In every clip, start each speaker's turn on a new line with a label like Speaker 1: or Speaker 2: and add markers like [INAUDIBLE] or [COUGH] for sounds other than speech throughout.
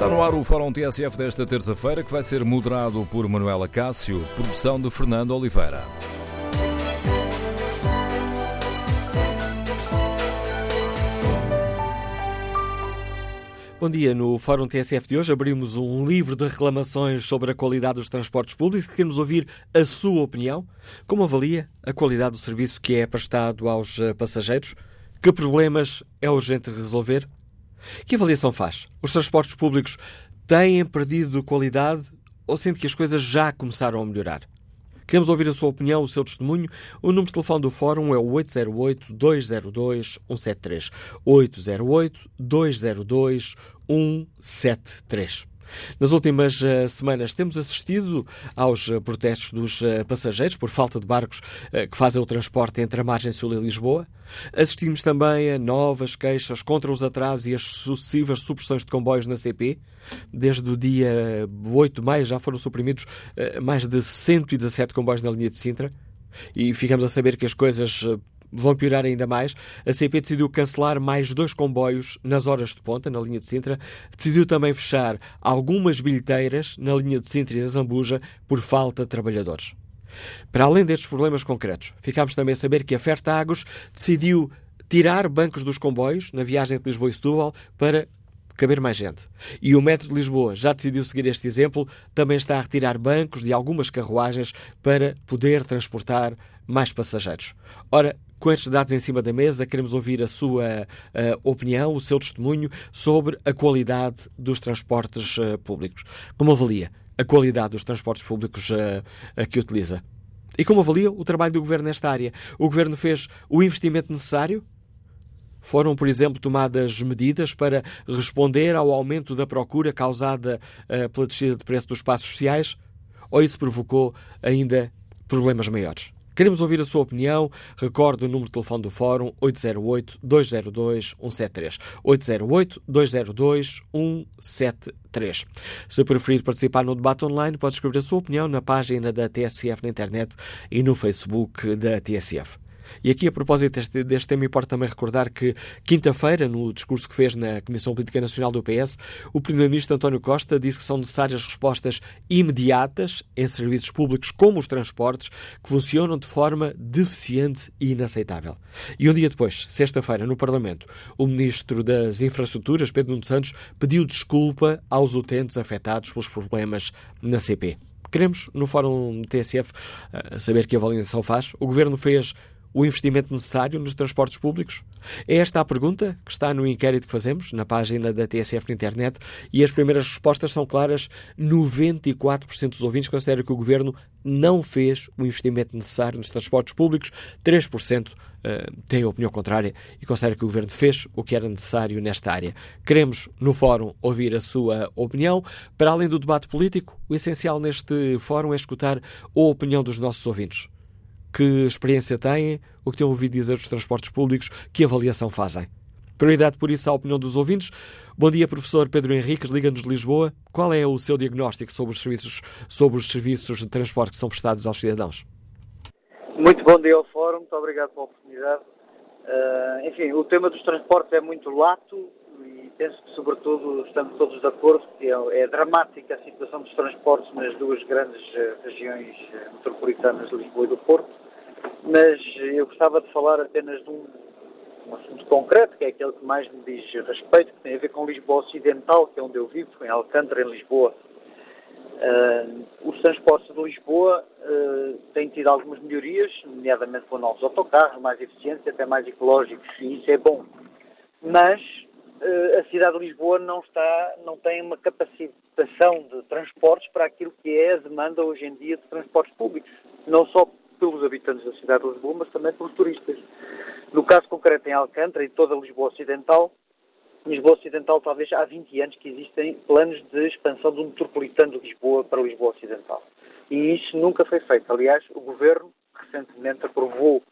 Speaker 1: Está no ar o Fórum TSF desta terça-feira, que vai ser moderado por Manuela Cássio, produção de Fernando Oliveira.
Speaker 2: Bom dia. No Fórum TSF de hoje abrimos um livro de reclamações sobre a qualidade dos transportes públicos. Queremos ouvir a sua opinião. Como avalia a qualidade do serviço que é prestado aos eh, passageiros? Que problemas é urgente resolver? Que avaliação faz? Os transportes públicos têm perdido qualidade ou sente que as coisas já começaram a melhorar? Queremos ouvir a sua opinião, o seu testemunho. O número de telefone do Fórum é o 808-202-173. 808-202-173. Nas últimas uh, semanas temos assistido aos uh, protestos dos uh, passageiros por falta de barcos que fazem o transporte entre a margem sul e Lisboa. Assistimos também a novas queixas contra os atrasos e as sucessivas supressões de comboios na CP. Desde o dia 8 de maio já foram suprimidos mais de 117 comboios na linha de Sintra. E ficamos a saber que as coisas vão piorar ainda mais. A CP decidiu cancelar mais dois comboios nas horas de ponta, na linha de Sintra. Decidiu também fechar algumas bilheteiras na linha de Sintra e da Zambuja por falta de trabalhadores. Para além destes problemas concretos, ficámos também a saber que a Fertagos decidiu tirar bancos dos comboios na viagem de Lisboa e Setúbal para caber mais gente. E o Metro de Lisboa já decidiu seguir este exemplo, também está a retirar bancos de algumas carruagens para poder transportar mais passageiros. Ora, com estes dados em cima da mesa, queremos ouvir a sua uh, opinião, o seu testemunho sobre a qualidade dos transportes uh, públicos. Como avalia a qualidade dos transportes públicos uh, que utiliza? E como avalia o trabalho do Governo nesta área? O Governo fez o investimento necessário? Foram, por exemplo, tomadas medidas para responder ao aumento da procura causada pela descida de preço dos espaços sociais? Ou isso provocou ainda problemas maiores? Queremos ouvir a sua opinião. Recorde o número de telefone do Fórum 808-202-173. 808-202-173. Se preferir participar no debate online, pode escrever a sua opinião na página da TSF na internet e no Facebook da TSF. E aqui, a propósito deste, deste tema, importa também recordar que, quinta-feira, no discurso que fez na Comissão Política Nacional do PS, o Primeiro-Ministro António Costa disse que são necessárias respostas imediatas em serviços públicos como os transportes, que funcionam de forma deficiente e inaceitável. E um dia depois, sexta-feira, no Parlamento, o Ministro das Infraestruturas, Pedro Nuno Santos, pediu desculpa aos utentes afetados pelos problemas na CP. Queremos, no Fórum TSF, eh, saber que avaliação faz. O Governo fez o investimento necessário nos transportes públicos? É esta a pergunta que está no inquérito que fazemos na página da TSF na internet e as primeiras respostas são claras. 94% dos ouvintes consideram que o governo não fez o investimento necessário nos transportes públicos, 3% uh, têm a opinião contrária e consideram que o governo fez o que era necessário nesta área. Queremos, no fórum, ouvir a sua opinião. Para além do debate político, o essencial neste fórum é escutar a opinião dos nossos ouvintes que experiência têm, o que têm ouvido dizer dos transportes públicos, que avaliação fazem. Prioridade, por isso, à opinião dos ouvintes. Bom dia, professor Pedro Henriques, Liga-nos de Lisboa. Qual é o seu diagnóstico sobre os serviços, sobre os serviços de transporte que são prestados aos cidadãos?
Speaker 3: Muito bom dia ao Fórum, muito obrigado pela oportunidade. Uh, enfim, o tema dos transportes é muito lato penso que, sobretudo, estamos todos de acordo que é, é dramática a situação dos transportes nas duas grandes uh, regiões uh, metropolitanas de Lisboa e do Porto mas eu gostava de falar apenas de um, um, assunto concreto, que é aquele que mais me diz respeito, que tem a ver com Lisboa Ocidental, que é onde eu vivo, em Alcântara, em Lisboa. Uh, os transportes de Lisboa uh, têm tido algumas melhorias, nomeadamente com novos autocarros, mais eficientes, até mais ecológicos, e isso é bom. Mas a cidade de Lisboa não, está, não tem uma capacitação de transportes para aquilo que é a demanda hoje em dia de transportes públicos. Não só pelos habitantes da cidade de Lisboa, mas também pelos turistas. No caso concreto em Alcântara e toda Lisboa Ocidental, Lisboa Ocidental talvez há 20 anos que existem planos de expansão do metropolitano de Lisboa para Lisboa Ocidental. E isso nunca foi feito. Aliás, o Governo recentemente aprovou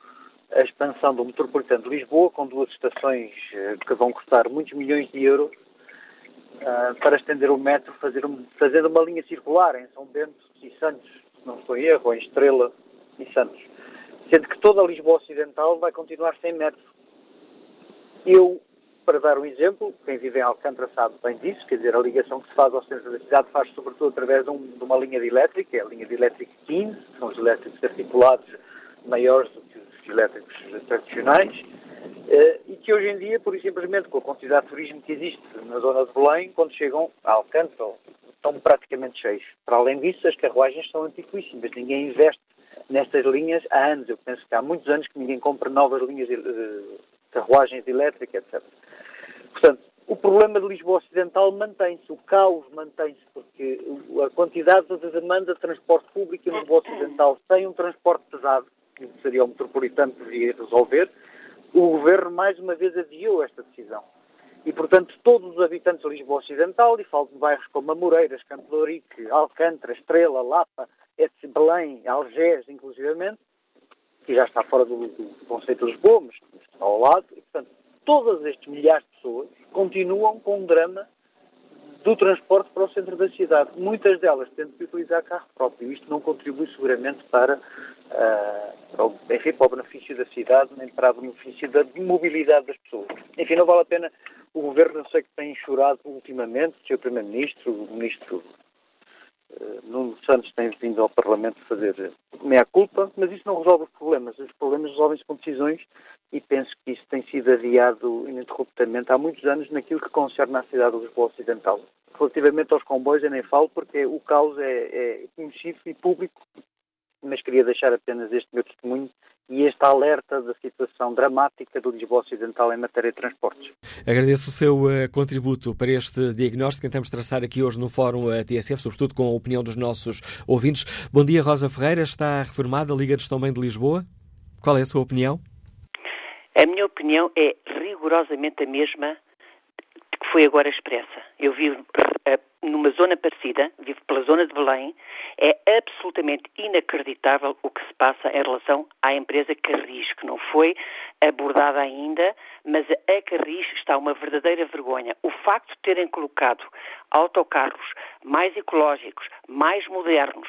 Speaker 3: a expansão do metropolitano de Lisboa com duas estações eh, que vão custar muitos milhões de euros uh, para estender o metro, fazer um, fazendo uma linha circular em São Bento e Santos, se não estou em erro, em Estrela, e Santos. Sendo que toda a Lisboa Ocidental vai continuar sem metro. Eu para dar um exemplo, quem vive em Alcântara sabe bem disso, quer dizer, a ligação que se faz ao centro da cidade faz sobretudo através de, um, de uma linha de elétrica, é a linha de elétrica 15, que são os elétricos articulados maiores do que os elétricos tradicionais, eh, e que hoje em dia, por simplesmente com a quantidade de turismo que existe na zona de Belém, quando chegam a Alcântara, estão praticamente cheios. Para além disso, as carruagens são antiquíssimas, ninguém investe nestas linhas há anos. Eu penso que há muitos anos que ninguém compra novas linhas de carruagens elétricas, etc. Portanto, o problema de Lisboa Ocidental mantém-se, o caos mantém-se, porque a quantidade de demanda de transporte público em Lisboa Ocidental sem um transporte pesado, que seria o metropolitano que devia resolver, o governo mais uma vez adiou esta decisão. E, portanto, todos os habitantes de Lisboa Ocidental, e falo de bairros como Amoreiras, Campo de Ourique, Alcântara, Estrela, Lapa, Belém, Algés, inclusivamente, que já está fora do, do conceito de Lisboa, mas está ao lado, e, portanto, todas estes milhares de pessoas continuam com um drama do transporte para o centro da cidade. Muitas delas tendo que utilizar carro próprio. Isto não contribui seguramente para, uh, para, o, enfim, para o benefício da cidade, nem para o benefício da mobilidade das pessoas. Enfim, não vale a pena o governo, eu sei que tem chorado ultimamente, o Sr. Primeiro-Ministro, o Ministro uh, Nuno Santos tem vindo ao Parlamento fazer meia-culpa, mas isso não resolve os problemas. Os problemas resolvem-se com decisões e penso que isso tem sido adiado ininterruptamente há muitos anos naquilo que concerne à cidade do Lisboa Ocidental. Relativamente aos comboios, eu nem falo porque o caos é, é conhecido e público, mas queria deixar apenas este meu testemunho e este alerta da situação dramática do Lisboa Ocidental em matéria de transportes.
Speaker 2: Agradeço o seu uh, contributo para este diagnóstico que tentamos traçar aqui hoje no Fórum eh, TSF, sobretudo com a opinião dos nossos ouvintes. Bom dia, Rosa Ferreira. Está reformada a Liga de Gestão Bem de Lisboa. Qual é a sua opinião?
Speaker 4: A minha opinião é rigorosamente a mesma que foi agora expressa. Eu vivo eh, numa zona parecida, vivo pela zona de Belém, é absolutamente inacreditável o que se passa em relação à empresa Carris, que não foi abordada ainda, mas a Carris está uma verdadeira vergonha. O facto de terem colocado autocarros mais ecológicos, mais modernos,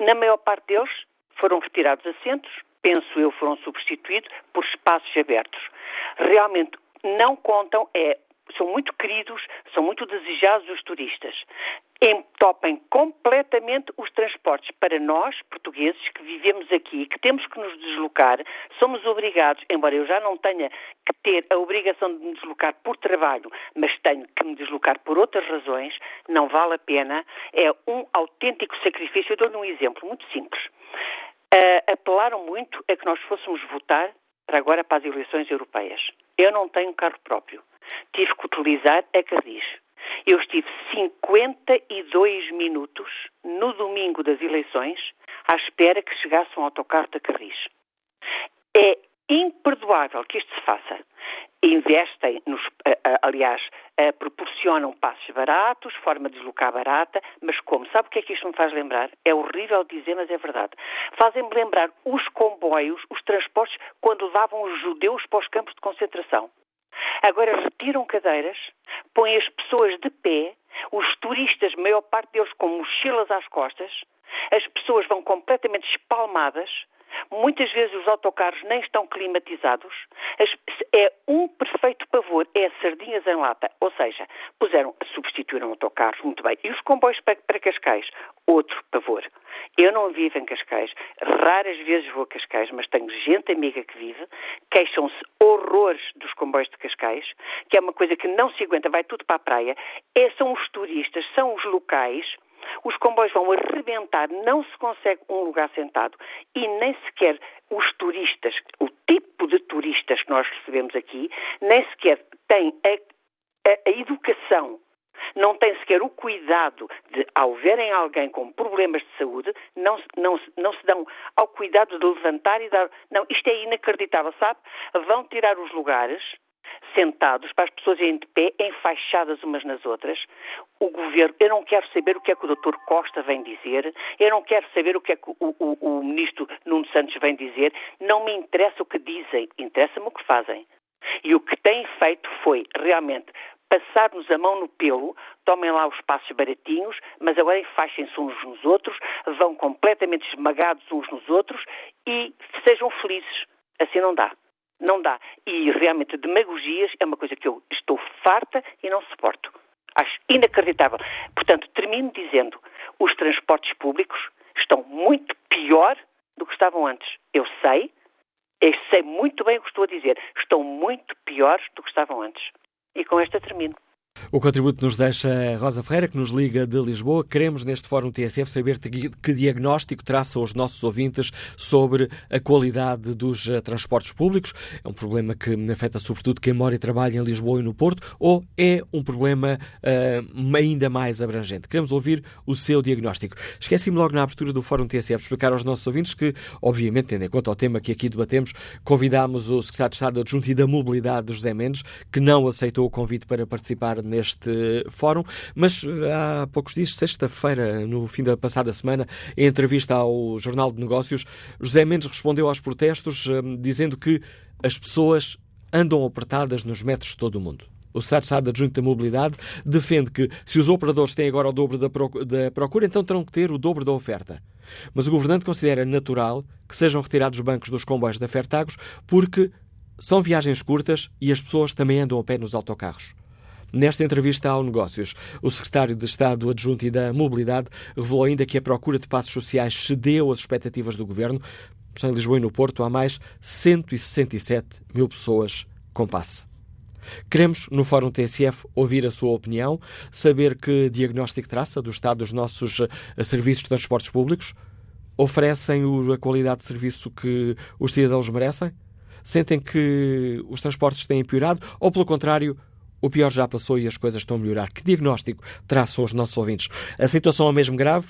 Speaker 4: na maior parte deles foram retirados assentos, penso eu, foram substituídos por espaços abertos. Realmente não contam, é, são muito queridos, são muito desejados os turistas. Entopem completamente os transportes. Para nós, portugueses, que vivemos aqui, que temos que nos deslocar, somos obrigados, embora eu já não tenha que ter a obrigação de me deslocar por trabalho, mas tenho que me deslocar por outras razões, não vale a pena. É um autêntico sacrifício. Eu dou-lhe um exemplo muito simples uh, apelaram muito a que nós fôssemos votar para agora para as eleições europeias. Eu não tenho carro próprio. Tive que utilizar a Carris. Eu estive 52 minutos no domingo das eleições à espera que chegasse um autocarro da Carris. É imperdoável que isto se faça. Investem, nos, aliás, proporcionam passos baratos, forma de deslocar barata, mas como? Sabe o que é que isto me faz lembrar? É horrível dizer, mas é verdade. Fazem-me lembrar os comboios, os transportes, quando levavam os judeus para os campos de concentração. Agora retiram cadeiras, põem as pessoas de pé, os turistas, maior parte deles com mochilas às costas, as pessoas vão completamente espalmadas, Muitas vezes os autocarros nem estão climatizados. É um perfeito pavor, é sardinhas em lata. Ou seja, puseram, substituíram autocarros, muito bem. E os comboios para, para Cascais? Outro pavor. Eu não vivo em Cascais, raras vezes vou a Cascais, mas tenho gente amiga que vive, queixam-se horrores dos comboios de Cascais, que é uma coisa que não se aguenta, vai tudo para a praia. É, são os turistas, são os locais os comboios vão arrebentar, não se consegue um lugar sentado e nem sequer os turistas, o tipo de turistas que nós recebemos aqui, nem sequer têm a, a, a educação não têm sequer o cuidado de, ao verem alguém com problemas de saúde, não, não, não se dão ao cuidado de levantar e dar. Não, isto é inacreditável, sabe? Vão tirar os lugares sentados, para as pessoas irem de pé, enfaixadas umas nas outras. O governo, eu não quero saber o que é que o Dr. Costa vem dizer, eu não quero saber o que é que o, o, o ministro Nuno Santos vem dizer, não me interessa o que dizem, interessa-me o que fazem. E o que têm feito foi realmente passar-nos a mão no pelo, tomem lá os passos baratinhos, mas agora enfaixem-se uns nos outros, vão completamente esmagados uns nos outros e sejam felizes. Assim não dá. Não dá. E realmente demagogias é uma coisa que eu estou farta e não suporto. Acho inacreditável. Portanto, termino dizendo, os transportes públicos estão muito pior do que estavam antes. Eu sei, eu sei muito bem o que estou a dizer. Estão muito piores do que estavam antes. E com esta termino.
Speaker 2: O contributo nos deixa Rosa Ferreira, que nos liga de Lisboa. Queremos, neste Fórum TSF, saber que diagnóstico traçam os nossos ouvintes sobre a qualidade dos eh, transportes públicos. É um problema que afeta sobretudo quem mora e trabalha em Lisboa e no Porto, ou é um problema uh, ainda mais abrangente? Queremos ouvir o seu diagnóstico. Esqueci-me logo na abertura do Fórum TSF explicar aos nossos ouvintes que, obviamente, tendo em conta o tema que aqui debatemos, convidámos o Secretário de Estado Adjunto e da Mobilidade, José Mendes, que não aceitou o convite para participar neste fórum, mas eh, há poucos dias, sexta-feira, no fim da passada semana, em entrevista ao Jornal de Negócios, José Mendes respondeu aos protestos eh, dizendo que as pessoas andam apertadas nos metros de todo o mundo. O Secretário Adjunto da Mobilidade defende que, se os operadores têm agora o dobro da procura, então terão que ter o dobro da oferta. Mas o governante considera natural que sejam retirados os bancos dos comboios da Fertagos porque são viagens curtas e as pessoas também andam a pé nos autocarros. Nesta entrevista ao Negócios, o secretário de Estado adjunto e da Mobilidade revelou ainda que a procura de passos sociais cedeu às expectativas do governo. Em Lisboa e no Porto há mais 167 mil pessoas com passe. Queremos, no Fórum TSF, ouvir a sua opinião, saber que diagnóstico traça do estado dos nossos eh, serviços de transportes públicos. Oferecem a qualidade de serviço que os cidadãos merecem? Sentem que os transportes têm piorado? Ou, pelo contrário, o pior já passou e as coisas estão a melhorar. Que diagnóstico traçam os nossos ouvintes? A situação é mesmo grave?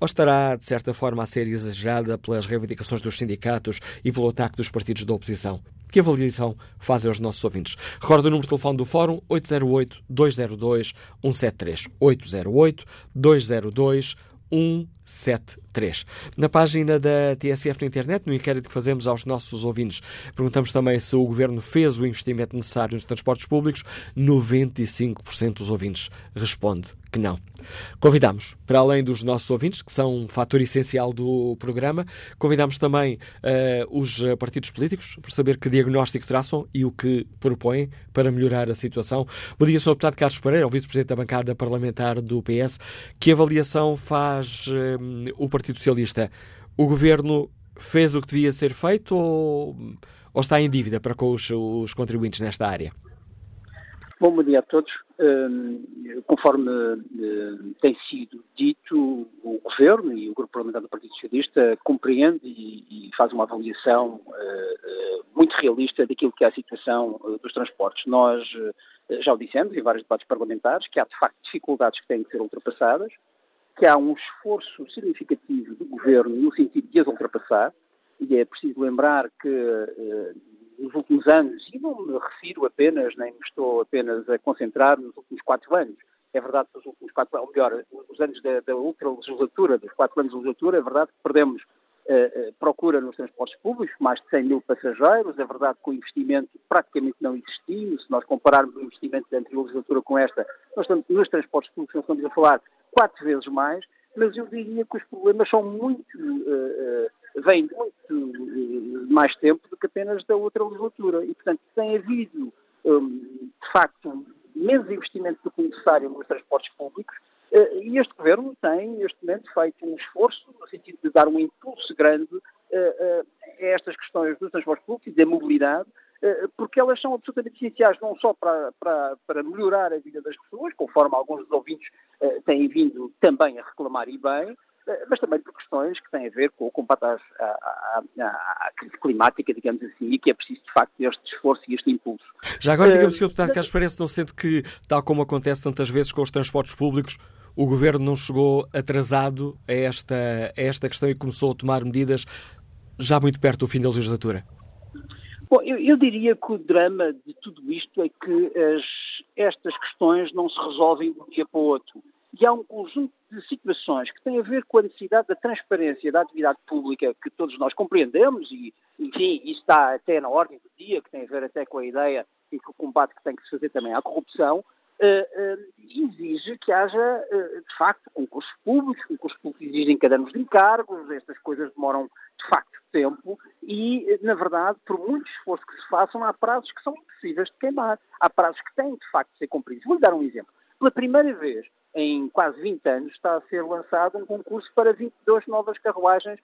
Speaker 2: Ou estará, de certa forma, a ser exagerada pelas reivindicações dos sindicatos e pelo ataque dos partidos da oposição? Que avaliação fazem os nossos ouvintes? Recordo o número de telefone do Fórum 808-202-173. 808-202-173. 173. Na página da TSF na internet, no inquérito que fazemos aos nossos ouvintes, perguntamos também se o governo fez o investimento necessário nos transportes públicos. 95% dos ouvintes responde que não. Convidamos, para além dos nossos ouvintes, que são um fator essencial do programa, convidamos também uh, os partidos políticos para saber que diagnóstico traçam e o que propõem para melhorar a situação. Bom dia, Sr. Deputado Carlos Pereira, o Vice-Presidente da bancada parlamentar do PS. Que avaliação faz uh, o Partido Socialista? O Governo fez o que devia ser feito ou, ou está em dívida para com os, os contribuintes nesta área?
Speaker 5: Bom dia a todos. Um, conforme uh, tem sido dito, o Governo e o Grupo Parlamentar do Partido Socialista compreende e, e faz uma avaliação uh, uh, muito realista daquilo que é a situação dos transportes. Nós já o dissemos em vários debates parlamentares que há de facto dificuldades que têm que ser ultrapassadas, que há um esforço significativo do Governo no sentido de as ultrapassar, e é preciso lembrar que nos últimos anos, e não me refiro apenas, nem me estou apenas a concentrar nos últimos quatro anos, é verdade que os últimos quatro, ou melhor, os anos da, da outra legislatura, dos quatro anos de legislatura, é verdade que perdemos procura nos transportes públicos, mais de 100 mil passageiros, é verdade que o investimento praticamente não existiu, se nós compararmos o investimento da anterior legislatura com esta, nós estamos, nos transportes públicos nós estamos a falar quatro vezes mais, mas eu diria que os problemas são muito, uh, vêm muito mais tempo do que apenas da outra legislatura. E, portanto, tem havido, um, de facto, menos investimento do que necessário nos transportes públicos, e este Governo tem, neste momento, feito um esforço no sentido de dar um impulso grande uh, uh, a estas questões dos transportes públicos e da mobilidade, porque elas são absolutamente essenciais não só para, para, para, melhorar a vida das pessoas, conforme alguns dos ouvintes têm vindo também a reclamar e bem, eh, mas também por questões que têm a ver com o combate à, à, à, crise climática, digamos assim, e que é preciso, de facto, este esforço e este impulso.
Speaker 2: Já agora, digamos, uh, Sr. Deputado Carlos Parece, não sente que, tal como acontece tantas vezes com os transportes públicos, o Governo não chegou atrasado a esta, a esta questão e começou a tomar medidas já muito perto do fim da legislatura?
Speaker 5: Bom, eu, eu, diria que o drama de tudo isto é que as, estas questões não se resolvem de um dia para o outro. E há um conjunto de situações que têm a ver com a necessidade da transparência da atividade pública que todos nós compreendemos e, enfim, isso está até na ordem do dia, que tem a ver até com a ideia e com o combate que tem que se fazer também à corrupção, exige que haja, de facto, concursos públicos, concursos públicos exigem cadernos de encargos, estas coisas demoram, de facto, tempo e, na verdade, por muito esforço que se façam, há prazos que são impossíveis de queimar. Há prazos que têm, de facto, de ser cumpridos. Vou-lhe dar um exemplo. Pela primeira vez em quase 20 anos está a ser lançado um concurso para 22 novas carruagens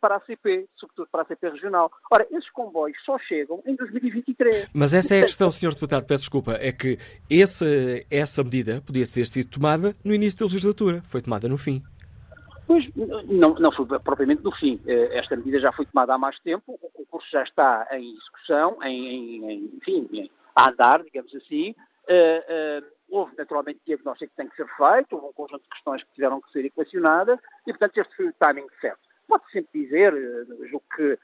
Speaker 5: para a CP, sobretudo para a CP regional. Ora, esses comboios só chegam em 2023.
Speaker 2: Mas essa é a questão, Sr. Deputado, peço desculpa, é que esse, essa medida podia ter sido tomada no início da legislatura, foi tomada no fim.
Speaker 5: Pois, não, não foi propriamente no fim. Eh, esta medida já foi tomada há mais tempo, o concurso já está em execução, em, em, em enfim, a andar, digamos assim. Uh, uh, houve naturalmente diagnóstico que tem que ser feito, houve um conjunto de questões que tiveram que ser equacionadas e, portanto, este foi o timing certo. Pode sempre dizer, julgo que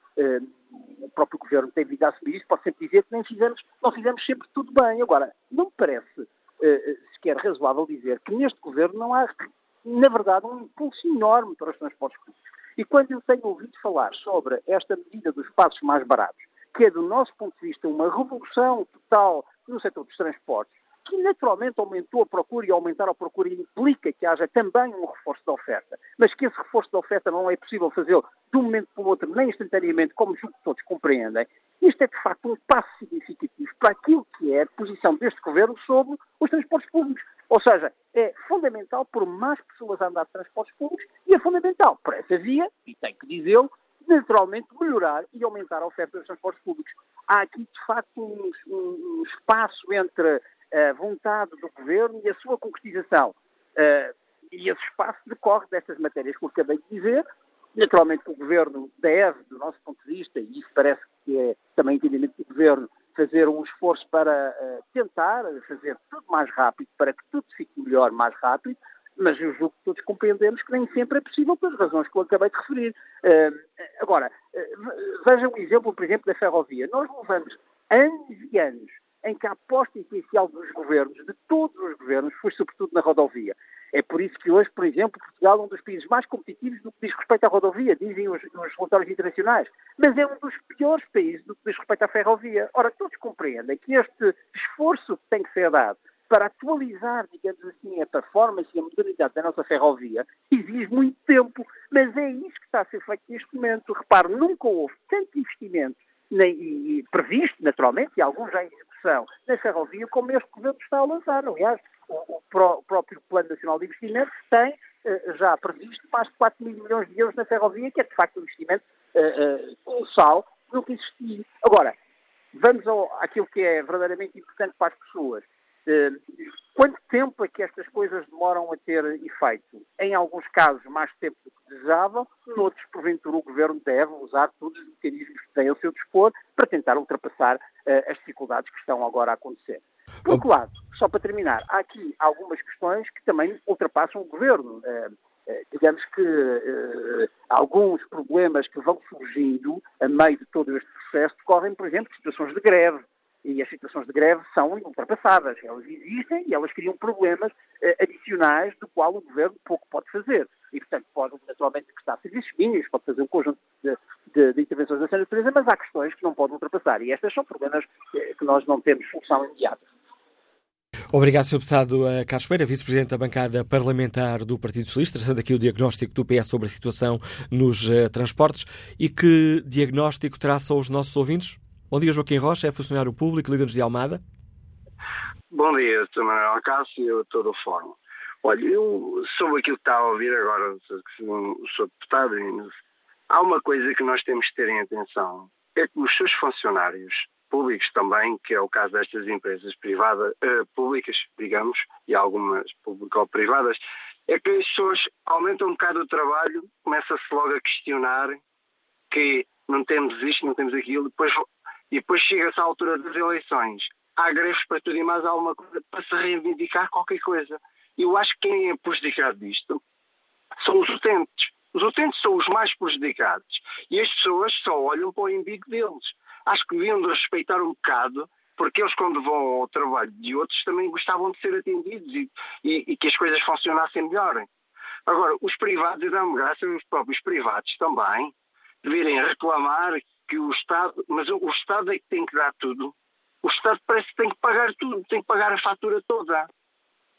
Speaker 5: o próprio Governo tem vindo a assumir isso, pode sempre dizer que nem fizemos, não fizemos sempre tudo bem. Agora, não me parece sequer razoável dizer que neste Governo não há na verdade, um impulso enorme para os transportes públicos. E quando eu tenho ouvido falar sobre esta medida dos passos mais baratos, que é, do nosso ponto de vista, uma revolução total no setor dos transportes, que naturalmente aumentou a procura e aumentar a procura implica que haja também um reforço da oferta, mas que esse reforço da oferta não é possível fazê-lo de um momento para o outro, nem instantaneamente, como julgo que todos compreendem, isto é de facto um passo significativo para aquilo que é a posição deste governo sobre os transportes públicos. Ou seja, é fundamental por mais pessoas andar de transportes públicos e é fundamental por essa via, e tenho que dizê-lo, naturalmente melhorar e aumentar a oferta dos transportes públicos. Há aqui, de facto, um, um espaço entre a vontade do governo e a sua concretização. Uh, e esse espaço decorre destas matérias que eu acabei de dizer. Naturalmente, o governo deve, do nosso ponto de vista, e isso parece que é também entendimento do governo, fazer um esforço para uh, tentar fazer tudo mais rápido, para que tudo fique melhor mais rápido, mas eu julgo que todos compreendemos que nem sempre é possível pelas razões que eu acabei de referir. Uh, agora, uh, veja um exemplo, por exemplo, da ferrovia. Nós levamos anos e anos em que a aposta essencial dos governos, de todos os governos, foi sobretudo na rodovia. É por isso que hoje, por exemplo, Portugal é um dos países mais competitivos no que diz respeito à rodovia, dizem os, os relatórios internacionais. Mas é um dos piores países no que diz respeito à ferrovia. Ora, todos compreendem que este esforço que tem que ser dado para atualizar, digamos assim, a performance e a modernidade da nossa ferrovia exige muito tempo, mas é isso que está a ser feito neste momento. Repare, nunca houve tanto investimento nem, e, e previsto, naturalmente, e alguns já execução, na ferrovia como este governo está a lançar. Aliás, o, o próprio Plano Nacional de Investimentos tem uh, já previsto mais de 4 mil milhões de euros na ferrovia, que é de facto um investimento uh, uh, colossal, nunca existiu. Agora, vamos ao, àquilo que é verdadeiramente importante para as pessoas. Quanto tempo é que estas coisas demoram a ter efeito? Em alguns casos, mais tempo do que desejável, noutros, porventura, o Governo deve usar todos os mecanismos que tem ao seu dispor para tentar ultrapassar uh, as dificuldades que estão agora a acontecer. Por outro lado, só para terminar, há aqui algumas questões que também ultrapassam o governo. Uh, digamos que alguns problemas que vão surgindo a meio de todo este processo decorrem, por exemplo, de situações de greve. E as situações de greve são ultrapassadas. Elas existem e elas criam problemas adicionais do qual o governo pouco pode fazer. E, portanto, pode naturalmente prestar serviços mínimos, pode fazer um conjunto de, de, de intervenções dessa natureza, mas há questões que não pode ultrapassar. E estas são problemas que nós não temos solução imediata.
Speaker 2: Obrigado, Sr. Deputado eh, Carlos Pereira, Vice-Presidente da bancada parlamentar do Partido Socialista, trazendo aqui o diagnóstico do PS sobre a situação nos transportes. E que diagnóstico traça aos nossos ouvintes? Bom dia, Joaquim Rocha, é funcionário público, Liga-nos de Almada.
Speaker 6: Bom dia, Sr. Manuel Cássio e todo o fórum. Olha, eu sobre aquilo que está a ouvir agora Sr. Deputado, há uma coisa que nós temos que ter em atenção, é que os seus funcionários públicos também, que é o caso destas empresas privadas, uh, públicas, digamos, e algumas público-privadas, é que as pessoas aumentam um bocado o trabalho, começa-se logo a questionar que não temos isto, não temos aquilo, depois, e depois chega-se à altura das eleições. Há greves para tudo e mais alguma coisa para se reivindicar qualquer coisa. Eu acho que quem é prejudicado disto são os utentes. Os utentes são os mais prejudicados. E as pessoas só olham para o embigo deles acho que deviam de respeitar um bocado, porque eles, quando vão ao trabalho de outros, também gostavam de ser atendidos e, e, e que as coisas funcionassem melhor. Agora, os privados, eu dá-me graça, os próprios privados também, de virem reclamar que o Estado, mas o Estado é que tem que dar tudo. o Estado parece que tem que pagar tudo, tem que pagar a fatura toda,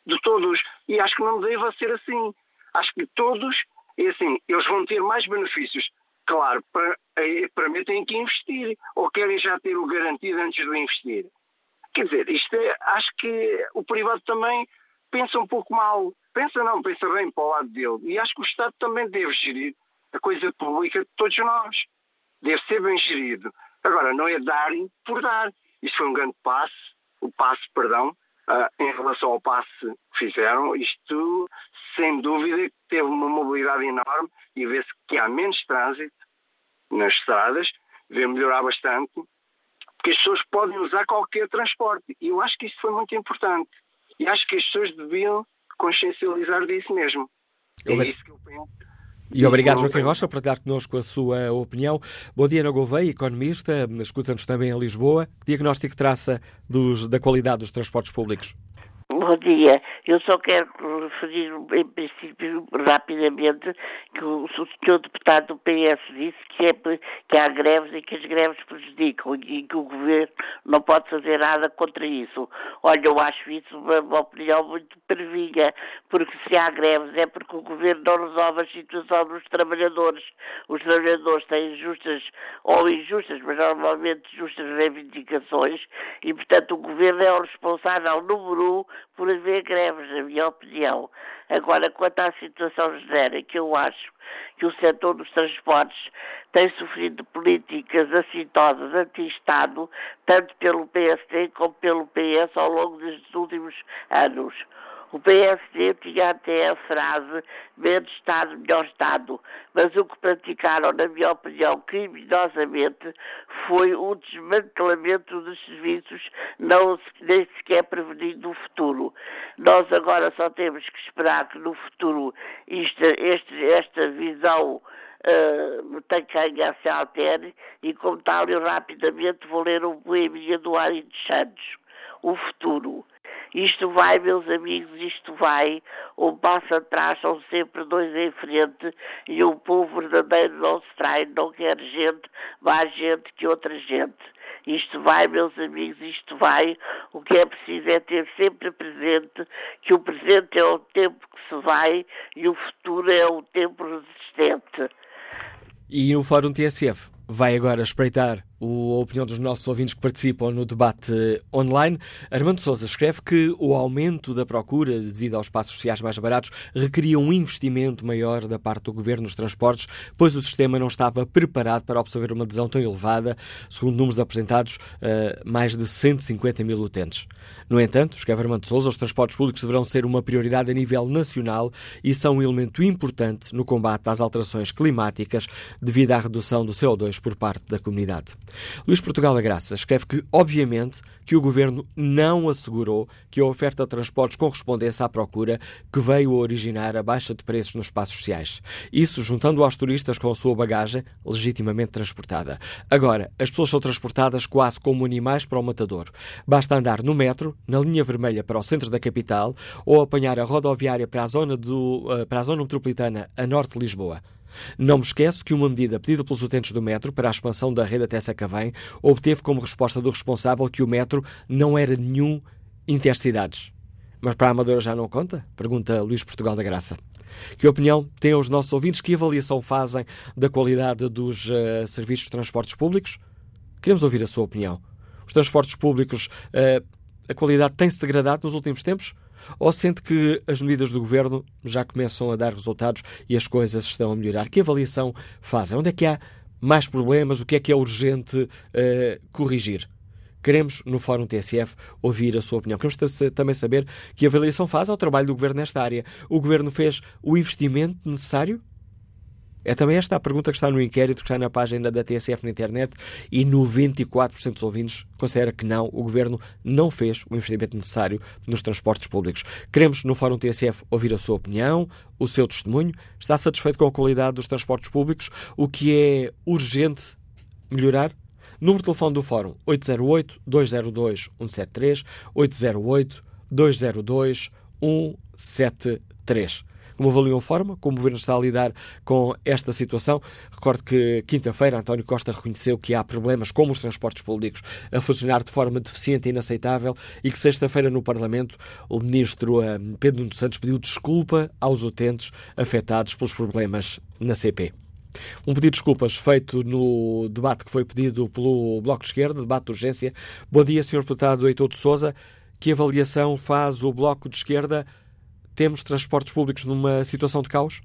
Speaker 6: de todos. E acho que não deve ser assim. Acho que todos, é assim, eles vão ter mais benefícios. Claro, para, eh, para mim têm que investir, ou querem já ter o garantido antes de investir. Quer dizer, isto é, acho que o privado também pensa um pouco mal. Pensa não, pensa bem para o lado dele. E acho que o Estado também deve gerir a coisa pública de todos nós. Deve ser bem gerido. Agora, não é dar por dar. Isto foi um grande passo, o passo, perdão, uh, em relação ao passo que fizeram. Isto, sem dúvida, teve uma mobilidade enorme e vê-se que há menos trânsito nas estradas, vê melhorar bastante, porque as pessoas podem usar qualquer transporte. E eu acho que isso foi muito importante. E acho que as pessoas deviam consciencializar disso mesmo. É isso que eu penso.
Speaker 2: E obrigado, Joaquim Rocha, por partilhar connosco a sua opinião. Bom dia, Ana Gouveia, economista, escuta-nos também em Lisboa. Que diagnóstico traça dos, da qualidade dos transportes públicos?
Speaker 7: Bom dia. Eu só quero referir, em princípio, rapidamente, que o, senhor deputado do PS disse que, é, que há greves e que as greves prejudicam e que o governo não pode fazer nada contra isso. Olha, eu acho isso uma, uma opinião muito previnha, porque se há greves é porque o governo não resolve a situação dos trabalhadores. Os trabalhadores têm justas ou injustas, mas normalmente justas reivindicações e, portanto, o governo é o responsável número um por haver greves, na minha opinião. Agora, quanto à situação genérica, eu acho que o setor dos transportes tem sofrido políticas assintosas anti-Estado, tanto pelo PSD como pelo PS ao longo destes últimos anos. O PSD tinha até a frase menos Estado, melhor Estado, mas o que praticaram, na minha opinião, criminosamente, foi o desmantelamento dos serviços, não nem sequer prevenindo o futuro. Nós agora só temos que esperar que no futuro este, esta visão Uh, tem quem se altere e como tal eu rapidamente vou ler um poeminha do Ari de Santos, o futuro. Isto vai, meus amigos, isto vai. Um passo atrás são sempre dois em frente e um povo verdadeiro não se trai, não quer gente, mais gente que outra gente. Isto vai, meus amigos, isto vai. O que é preciso é ter sempre presente que o presente é o tempo que se vai e o futuro é o tempo resistente.
Speaker 2: E no Fórum TSF vai agora espreitar a opinião dos nossos ouvintes que participam no debate online. Armando Souza escreve que o aumento da procura devido aos espaços sociais mais baratos requeria um investimento maior da parte do governo nos transportes, pois o sistema não estava preparado para absorver uma adesão tão elevada, segundo números apresentados, eh, mais de 150 mil utentes. No entanto, escreve Armando Souza, os transportes públicos deverão ser uma prioridade a nível nacional e são um elemento importante no combate às alterações climáticas devido à redução do CO2 por parte da comunidade. Luís Portugal da Graça escreve que, obviamente, que o governo não assegurou que a oferta de transportes correspondesse à procura que veio a originar a baixa de preços nos espaços sociais. Isso juntando aos turistas com a sua bagagem legitimamente transportada. Agora, as pessoas são transportadas quase como animais para o matador. Basta andar no metro, na linha vermelha para o centro da capital ou apanhar a rodoviária para a zona, do, eh, para a zona metropolitana a norte de Lisboa. Não me esqueço que uma medida pedida pelos utentes do metro para a expansão da rede até Sacavém obteve como resposta do responsável que o metro não era nenhum intercidades. Mas para a Amadora já não conta? Pergunta Luís Portugal da Graça. Que opinião têm os nossos ouvintes? Que avaliação fazem da qualidade dos uh, serviços de transportes públicos? Queremos ouvir a sua opinião. Os transportes públicos, uh, a qualidade tem-se degradado nos últimos tempos? Ou sente que as medidas do governo já começam a dar resultados e as coisas estão a melhorar? Que avaliação fazem? Onde é que há mais problemas? O que é que é urgente uh, corrigir? Queremos, no Fórum TSF, ouvir a sua opinião. Queremos também saber que avaliação faz ao trabalho do Governo nesta área. O Governo fez o investimento necessário? É também esta a pergunta que está no inquérito, que está na página da TSF na internet, e 94% dos ouvintes considera que não, o Governo não fez o investimento necessário nos transportes públicos. Queremos, no Fórum TSF, ouvir a sua opinião, o seu testemunho. Está satisfeito com a qualidade dos transportes públicos? O que é urgente melhorar? Número de telefone do Fórum 808-202-173, 808-202-173. Como avaliam forma como o Governo está a lidar com esta situação? Recordo que quinta-feira António Costa reconheceu que há problemas como os transportes públicos a funcionar de forma deficiente e inaceitável e que sexta-feira no Parlamento o Ministro eh, Pedro Nuno Santos pediu desculpa aos utentes afetados pelos problemas na CP. Um pedido de desculpas feito no debate que foi pedido pelo Bloco de Esquerda, debate de urgência. Bom dia, Sr. Deputado Heitor de Souza. Que avaliação faz o Bloco de Esquerda? Temos transportes públicos numa situação de caos?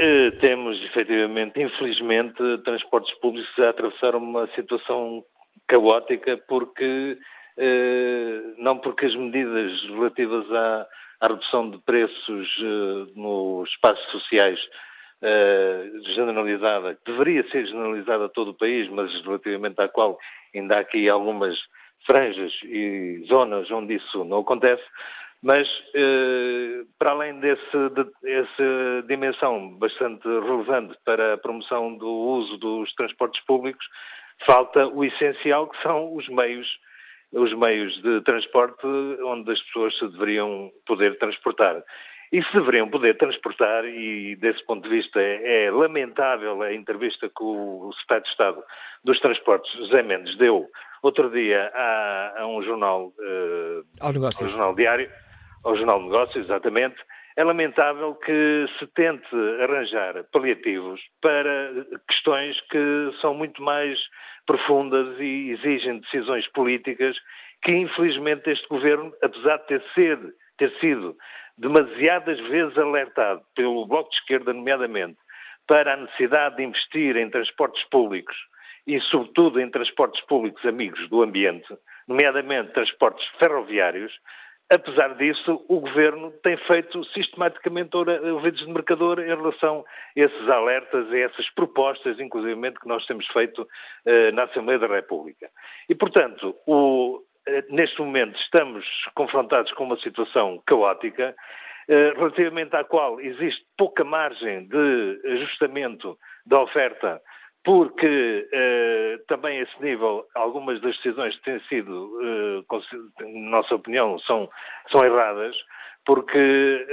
Speaker 8: Uh, temos, efetivamente, infelizmente, transportes públicos a atravessar uma situação caótica porque uh, não porque as medidas relativas à, à redução de preços uh, nos espaços sociais generalizada, que deveria ser generalizada a todo o país, mas relativamente à qual ainda há aqui algumas franjas e zonas onde isso não acontece, mas uh, para além desse, de, dessa dimensão bastante relevante para a promoção do uso dos transportes públicos, falta o essencial que são os meios os meios de transporte onde as pessoas se deveriam poder transportar e se deveriam poder transportar, e desse ponto de vista é, é lamentável a entrevista que o, Secretário de Estado dos Transportes, José Mendes, deu outro dia a, a um jornal, uh,
Speaker 2: ao, negócio.
Speaker 8: ao jornal diário, ao Jornal de Negócios, exatamente, é lamentável que se tente arranjar paliativos para questões que são muito mais profundas e exigem decisões políticas que, infelizmente, este governo, apesar de ter, sido, ter sido demasiadas vezes alertado pelo Bloco de Esquerda, nomeadamente, para a necessidade de investir em transportes públicos e, sobretudo, em transportes públicos amigos do ambiente, nomeadamente transportes ferroviários, apesar disso, o Governo tem feito sistematicamente ouvidos de mercador em relação a esses alertas, a essas propostas, inclusive, que nós temos feito uh, na Assembleia da República. E, portanto, o, eh, neste momento estamos confrontados com uma situação caótica, eh, relativamente à qual existe pouca margem de ajustamento da oferta, porque eh, também a esse nível algumas das decisões que têm sido, na nossa opinião, são, são erradas, porque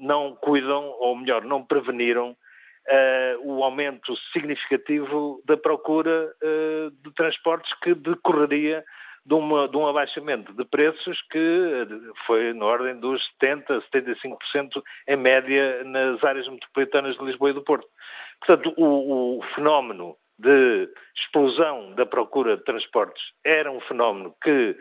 Speaker 8: não cuidam, ou melhor, não preveniram o aumento significativo da procura de transportes que decorreria de, uma, de um abaixamento de preços que foi na ordem dos 70%, 75% em média nas áreas metropolitanas de Lisboa e do Porto. Portanto, o, o fenómeno de explosão da procura de transportes era um fenómeno que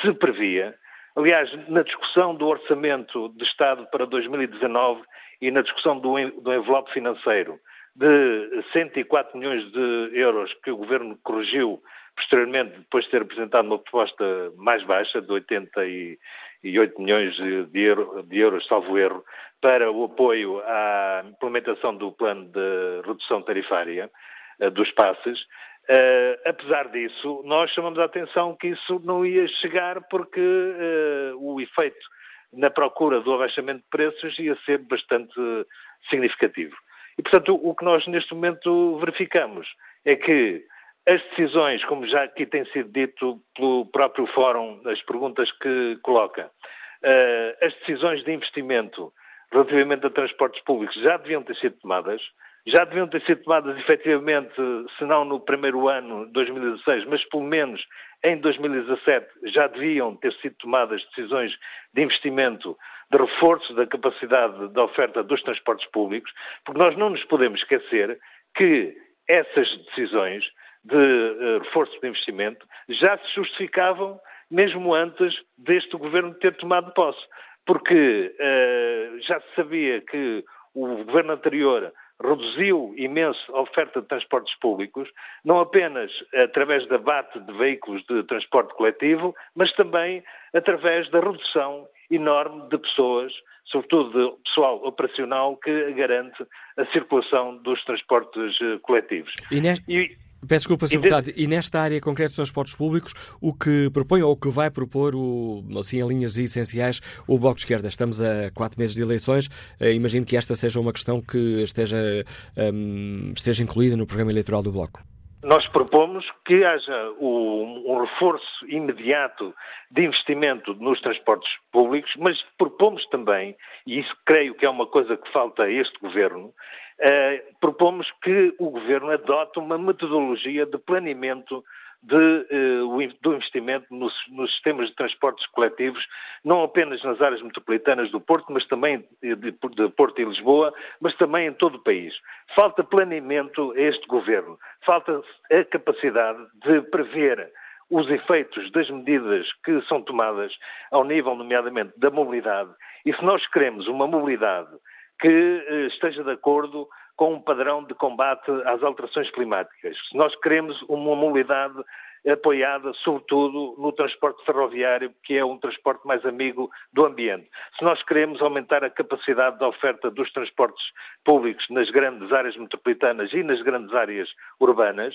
Speaker 8: se previa. Aliás, na discussão do orçamento de Estado para 2019 e na discussão do, do envelope financeiro de 104 milhões de euros que o Governo corrigiu posteriormente, depois de ter apresentado uma proposta mais baixa, de 88 milhões de, euro, de euros, salvo erro, para o apoio à implementação do plano de redução tarifária uh, dos passes, Uh, apesar disso, nós chamamos a atenção que isso não ia chegar porque uh, o efeito na procura do abaixamento de preços ia ser bastante significativo. E, portanto, o que nós neste momento verificamos é que as decisões, como já aqui tem sido dito pelo próprio Fórum, as perguntas que coloca, uh, as decisões de investimento relativamente a transportes públicos já deviam ter sido tomadas, já deviam ter sido tomadas efetivamente, se não no primeiro ano, 2016, mas pelo menos em 2017 já deviam ter sido tomadas decisões de investimento, de reforço da capacidade de oferta dos transportes públicos, porque nós não nos podemos esquecer que essas decisões de uh, reforço de investimento já se justificavam mesmo antes deste governo ter tomado posse, porque uh, já se sabia que o governo anterior reduziu imenso a oferta de transportes públicos, não apenas através da bate de veículos de transporte coletivo, mas também através da redução enorme de pessoas, sobretudo de pessoal operacional, que garante a circulação dos transportes eh, coletivos.
Speaker 2: E, e Peço desculpa, Sr. Deputado. E nesta área concreta dos transportes públicos, o que propõe ou o que vai propor, o, assim, em linhas essenciais, o Bloco de Esquerda? Estamos a quatro meses de eleições. Uh, imagino que esta seja uma questão que esteja, um, esteja incluída no programa eleitoral do Bloco.
Speaker 8: Nós propomos que haja um, um, reforço imediato de investimento nos transportes públicos, mas propomos também, e isso creio que é uma coisa que falta a este governo, eh, propomos que o governo adote uma metodologia de planeamento de, uh, do investimento nos, nos, sistemas de transportes coletivos, não apenas nas áreas metropolitanas do Porto, mas também de, de, Porto e Lisboa, mas também em todo o país. Falta planeamento a este governo, falta a capacidade de prever os efeitos das medidas que são tomadas ao nível, nomeadamente, da mobilidade. E se nós queremos uma mobilidade que uh, esteja de acordo com um padrão de combate às alterações climáticas. Se nós queremos uma mobilidade apoiada, sobretudo, no transporte ferroviário, que é um transporte mais amigo do ambiente. Se nós queremos aumentar a capacidade da oferta dos transportes públicos nas grandes áreas metropolitanas e nas grandes áreas urbanas,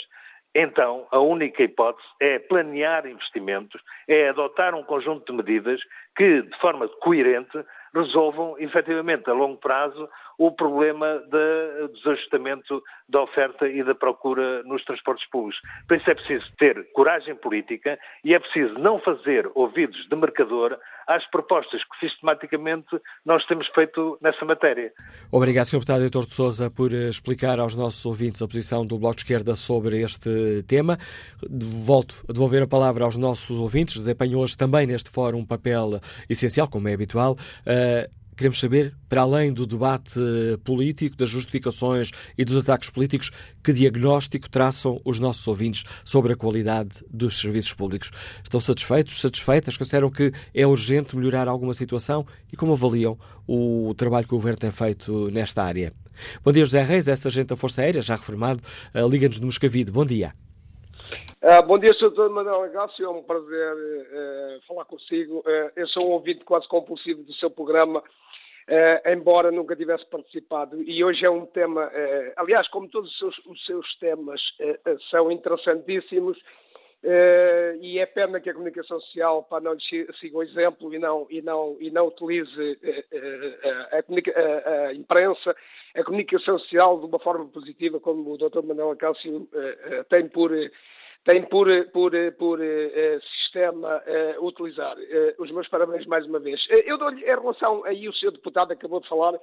Speaker 8: então, a única hipótese é planear investimentos, é adotar um conjunto de medidas que, de forma coerente, resolvam efetivamente a longo prazo o problema do desajustamento da oferta e da procura nos transportes públicos. Por isso é preciso ter coragem política e é preciso não fazer ouvidos de mercador às propostas que sistematicamente nós temos feito nessa matéria.
Speaker 2: Obrigado, Sr. Deputado Heitor de Souza, por eh, explicar aos nossos ouvintes a posição do Bloco de Esquerda sobre este tema. Volto a devolver a palavra aos nossos ouvintes, desempenham hoje também neste fórum um papel essencial, como é habitual. Uh, Queremos saber, para além do debate político, das justificações e dos ataques políticos, que diagnóstico traçam os nossos ouvintes sobre a qualidade dos serviços públicos. Estão satisfeitos, satisfeitas? Consideram que é urgente melhorar alguma situação? E como avaliam o trabalho que o Governo tem feito nesta área? Bom dia, José Reis, é sargento da Força Aérea, já reformado. Liga-nos de Moscavide. Bom dia.
Speaker 9: Uh, bom dia, Sr. Manuel Gácio. É um prazer uh, falar consigo. Uh, eu sou um ouvinte quase compulsivo do seu programa Uh, embora nunca tivesse participado. E hoje é um tema, uh, aliás, como todos os seus, os seus temas uh, são interessantíssimos, e é pena que a comunicação social para não siga o exemplo e não, e não, e não utilize a, a, a, imprensa, a comunicação social de uma forma positiva, como o Dr. Manuel Acácio tem por tem por, por, por uh, sistema uh, utilizar. Uh, os meus parabéns mais uma vez. eu dou-lhe, em relação aí, o Sr. Deputado acabou de falar,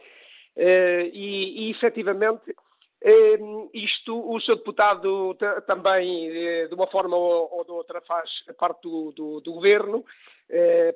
Speaker 9: e, e efetivamente, isto, o Sr. Deputado também, de uma forma ou, ou de outra, faz parte do, do, do Governo.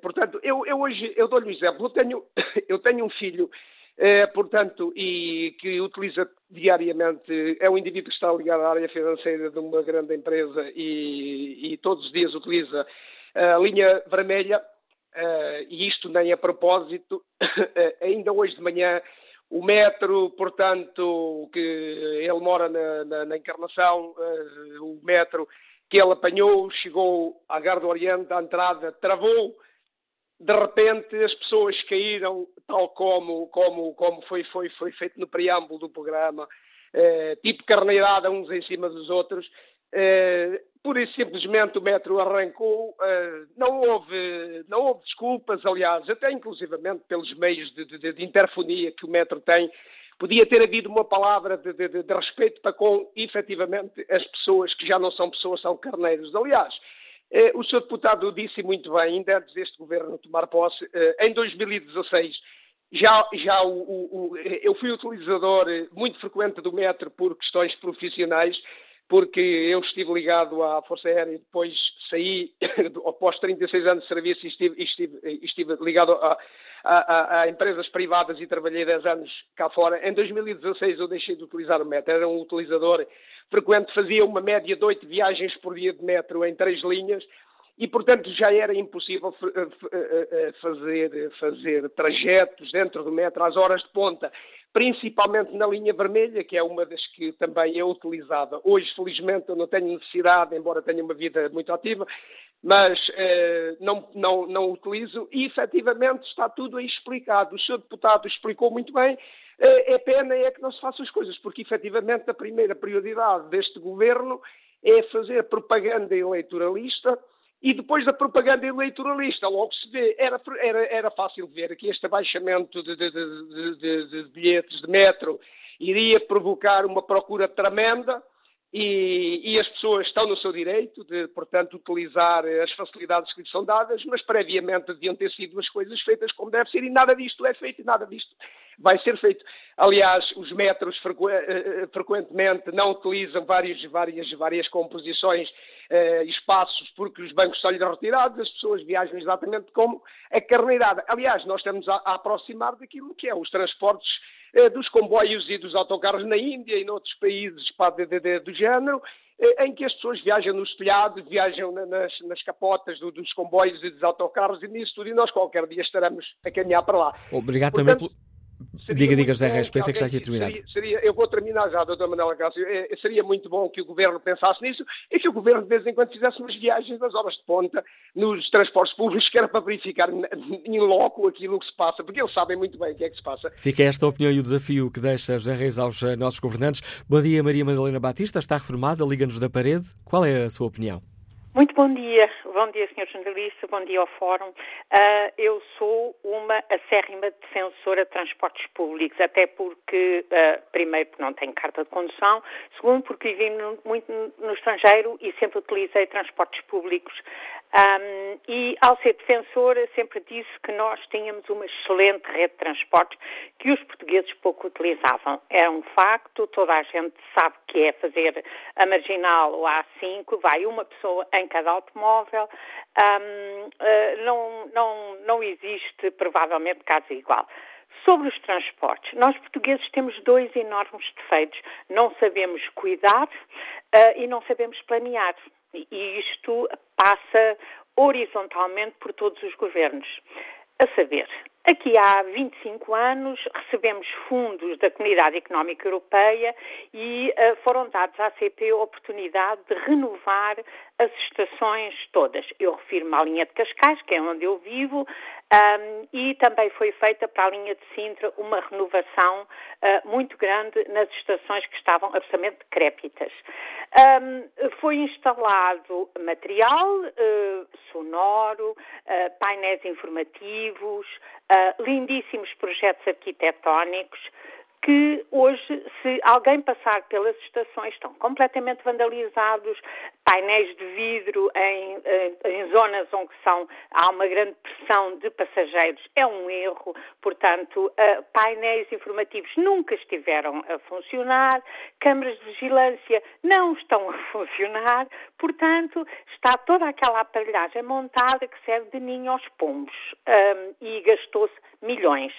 Speaker 9: portanto, eu, eu hoje, eu dou-lhe um exemplo. Eu tenho, [COUGHS] eu tenho um filho é, portanto, e que utiliza diariamente, é um indivíduo que está ligado à área financeira de uma grande empresa e, e todos os dias utiliza a linha vermelha, uh, e isto nem a propósito, [COUGHS] ainda hoje de manhã o metro, portanto, que ele mora na, na, na Encarnação, uh, o metro que ele apanhou, chegou à Garda do Oriente, à entrada, travou, de repente as pessoas caíram, tal como, como, como foi, foi, foi feito no preâmbulo do programa, eh, tipo carneirada uns em cima dos outros. Eh, por isso, simplesmente, o metro arrancou. Eh, não, houve, não houve desculpas, aliás, até inclusivamente pelos meios de, de, de interfonia que o metro tem, podia ter havido uma palavra de, de, de, respeito para com, efetivamente, as pessoas que já não são pessoas, são carneiros. Aliás, o Sr. Deputado disse muito bem, ainda antes deste governo tomar posse, eh, em 2016, já, já o, o, o, eu fui utilizador muito frequente do metro por questões profissionais, porque eu estive ligado à Força Aérea e depois saí, [COUGHS] após 36 anos de serviço, estive, estive, estive ligado a, a, a, empresas privadas e trabalhei 10 anos cá fora. Em 2016 eu deixei de utilizar o metro, era um utilizador frequente, fazia uma média de oito viagens por dia de metro em três linhas e, portanto, já era impossível eh, eh, eh, fazer, fazer trajetos dentro do metro às horas de ponta, principalmente na linha vermelha, que é uma das que também é utilizada. Hoje, felizmente, eu não tenho necessidade, embora tenha uma vida muito ativa, mas eh, não, não, não utilizo e, efetivamente, está tudo aí explicado. O Sr. Deputado explicou muito bem é, é pena é que não se façam as coisas, porque efetivamente a primeira prioridade deste governo é fazer propaganda eleitoralista e depois da propaganda eleitoralista, logo se vê, era, era, era fácil ver que este abaixamento de, de, de, de bilhetes de metro iria provocar uma procura tremenda e, e, as pessoas estão no seu direito de, portanto, utilizar as facilidades que lhes são dadas, mas previamente deviam ter sido as coisas feitas como deve ser e nada disto é feito e nada disto vai ser feito. Aliás, os metros frequ eh, eh, frequentemente não utilizam várias, várias, várias composições, eh, espaços, porque os bancos são-lhes retirados, as pessoas viajam exatamente como a carneirada. Aliás, nós estamos a, a aproximar daquilo que é os transportes dos comboios e dos autocarros na Índia e noutros países pá, de, de, de, do género, eh, em que as pessoas viajam nos telhados, viajam nas, nas capotas do, dos comboios e dos autocarros e nisso tudo, e nós qualquer dia estaremos a caminhar para lá.
Speaker 2: Obrigado Portanto, também Seria diga, diga, José Reis, pensei que já tinha terminado.
Speaker 9: Seria, seria, eu vou terminar já, doutor Manuel Acácio. É, seria muito bom que o Governo pensasse nisso e que o Governo de vez em quando fizesse umas viagens nas horas de ponta, nos transportes públicos, que era para verificar em loco aquilo que se passa, porque eles sabem muito bem o que é que se passa.
Speaker 2: Fica esta opinião e o desafio que deixa José Reis aos eh, nossos governantes. Bom dia, Maria Madalena Batista, está reformada, liga-nos da parede. Qual é a sua opinião?
Speaker 10: Muito bom dia, bom dia, Sr. Jornalista, bom dia ao Fórum. Uh, eu sou uma acérrima defensora de transportes públicos, até porque, uh, primeiro, porque não tenho carta de condução, segundo, porque vivi no, muito no estrangeiro e sempre utilizei transportes públicos. Um, e, ao ser defensora, sempre disse que nós tínhamos uma excelente rede de transportes que os portugueses pouco utilizavam. É um facto, toda a gente sabe que é fazer a marginal ou a A5, vai uma pessoa em cada automóvel, um, uh, ah, não, não, não existe provavelmente caso igual. Sobre os transportes, nós portugueses temos dois enormes defeitos. Não sabemos cuidar uh, e não sabemos planear. E isto passa horizontalmente por todos os governos. A saber, Aqui há 25 anos recebemos fundos da Comunidade Económica Europeia e uh, foram dados à CP a oportunidade de renovar as estações todas. Eu refiro-me à linha de Cascais, que é onde eu vivo, um, e também foi feita para a linha de Sintra uma renovação uh, muito grande nas estações que estavam absolutamente decrépitas. Um, foi instalado material uh, sonoro, uh, painéis informativos, lindíssimos projetos arquitetónicos, que hoje, se alguém passar pelas estações, estão completamente vandalizados, painéis de vidro em, em, em, zonas onde são, há uma grande pressão de passageiros, é um erro, portanto, uh, painéis informativos nunca estiveram a funcionar, câmaras de vigilância não estão a funcionar, portanto, está toda aquela aparelhagem montada que serve de ninho aos pombos um, e gastou-se milhões.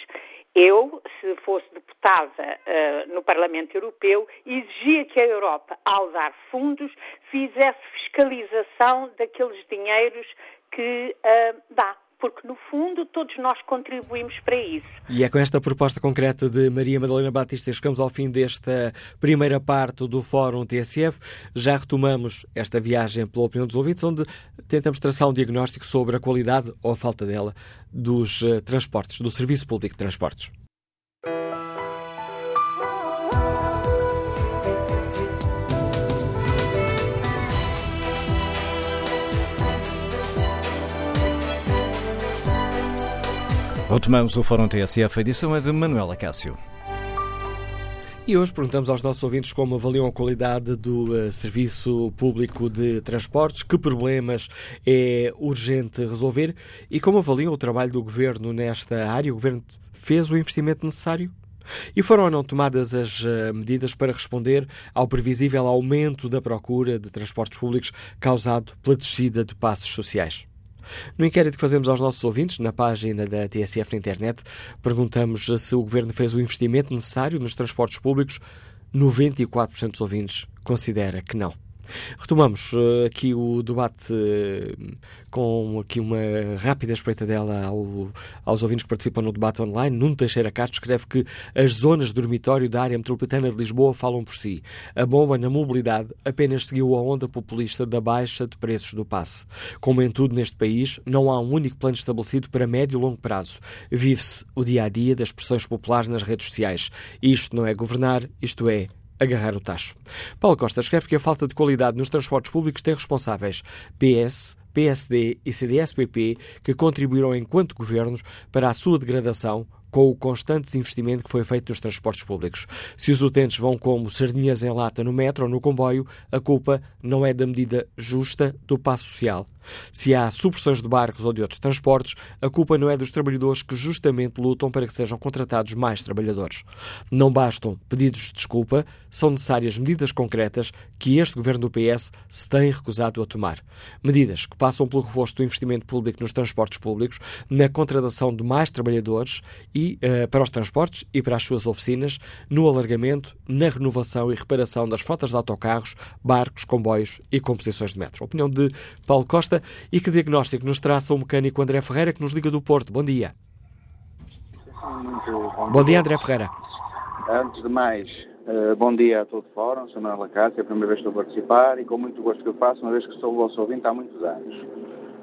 Speaker 10: Eu, se fosse deputada uh, no Parlamento Europeu, exigia que a Europa, ao dar fundos, fizesse fiscalização daqueles dinheiros que uh, dá porque no fundo todos nós contribuímos para isso.
Speaker 2: E é com esta proposta concreta de Maria Madalena Batista que chegamos ao fim desta primeira parte do Fórum TSF. Já retomamos esta viagem pela opinião dos ouvintes, onde tentamos traçar um diagnóstico sobre a qualidade ou a falta dela dos uh, transportes, do Serviço Público de Transportes.
Speaker 1: Retomamos o Fórum TSF, a edição é de Manuela Cássio.
Speaker 2: E hoje perguntamos aos nossos ouvintes como avaliam a qualidade do uh, serviço público de transportes, que problemas é urgente resolver e como avaliam o trabalho do governo nesta área. O governo fez o investimento necessário? E foram ou não tomadas as uh, medidas para responder ao previsível aumento da procura de transportes públicos causado pela descida de passos sociais? No inquérito que fazemos aos nossos ouvintes, na página da TSF na internet, perguntamos se o Governo fez o investimento necessário nos transportes públicos. 94% dos ouvintes considera que não. Retomamos uh, aqui o debate uh, com aqui uma rápida espreitadela ao, aos ouvintes que participam no debate online. Nuno Teixeira Castro escreve que as zonas de dormitório da área metropolitana de Lisboa falam por si. A bomba na mobilidade apenas seguiu a onda populista da baixa de preços do passe. Como em tudo neste país, não há um único plano estabelecido para médio e longo prazo. Vive-se o dia a dia das pressões populares nas redes sociais. Isto não é governar, isto é agarrar o tacho. Paulo Costa escreve que a falta de qualidade nos transportes públicos tem responsáveis PS, PSD e CDS-PP que contribuíram enquanto governos para a sua degradação com o constante desinvestimento que foi feito nos transportes públicos. Se os utentes vão como sardinhas em lata no metro ou no comboio, a culpa não é da medida justa do passo social. Se há supressões de barcos ou de outros transportes, a culpa não é dos trabalhadores que justamente lutam para que sejam contratados mais trabalhadores. Não bastam pedidos de desculpa, são necessárias medidas concretas que este governo do PS se tem recusado a tomar. Medidas que passam pelo reforço do investimento público nos transportes públicos, na contratação de mais trabalhadores e uh, para os transportes e para as suas oficinas, no alargamento, na renovação e reparação das frotas de autocarros, barcos, comboios e composições de metro. Opinião de Paulo Costa e que diagnóstico nos traça o mecânico André Ferreira, que nos liga do Porto. Bom dia.
Speaker 11: bom,
Speaker 2: bom dia, André Ferreira.
Speaker 11: Antes de mais, uh, bom dia a todo o fórum, sou Manuel Acácio, é a primeira vez que estou a participar e com muito gosto que eu faço, uma vez que sou vosso ouvinte há muitos anos.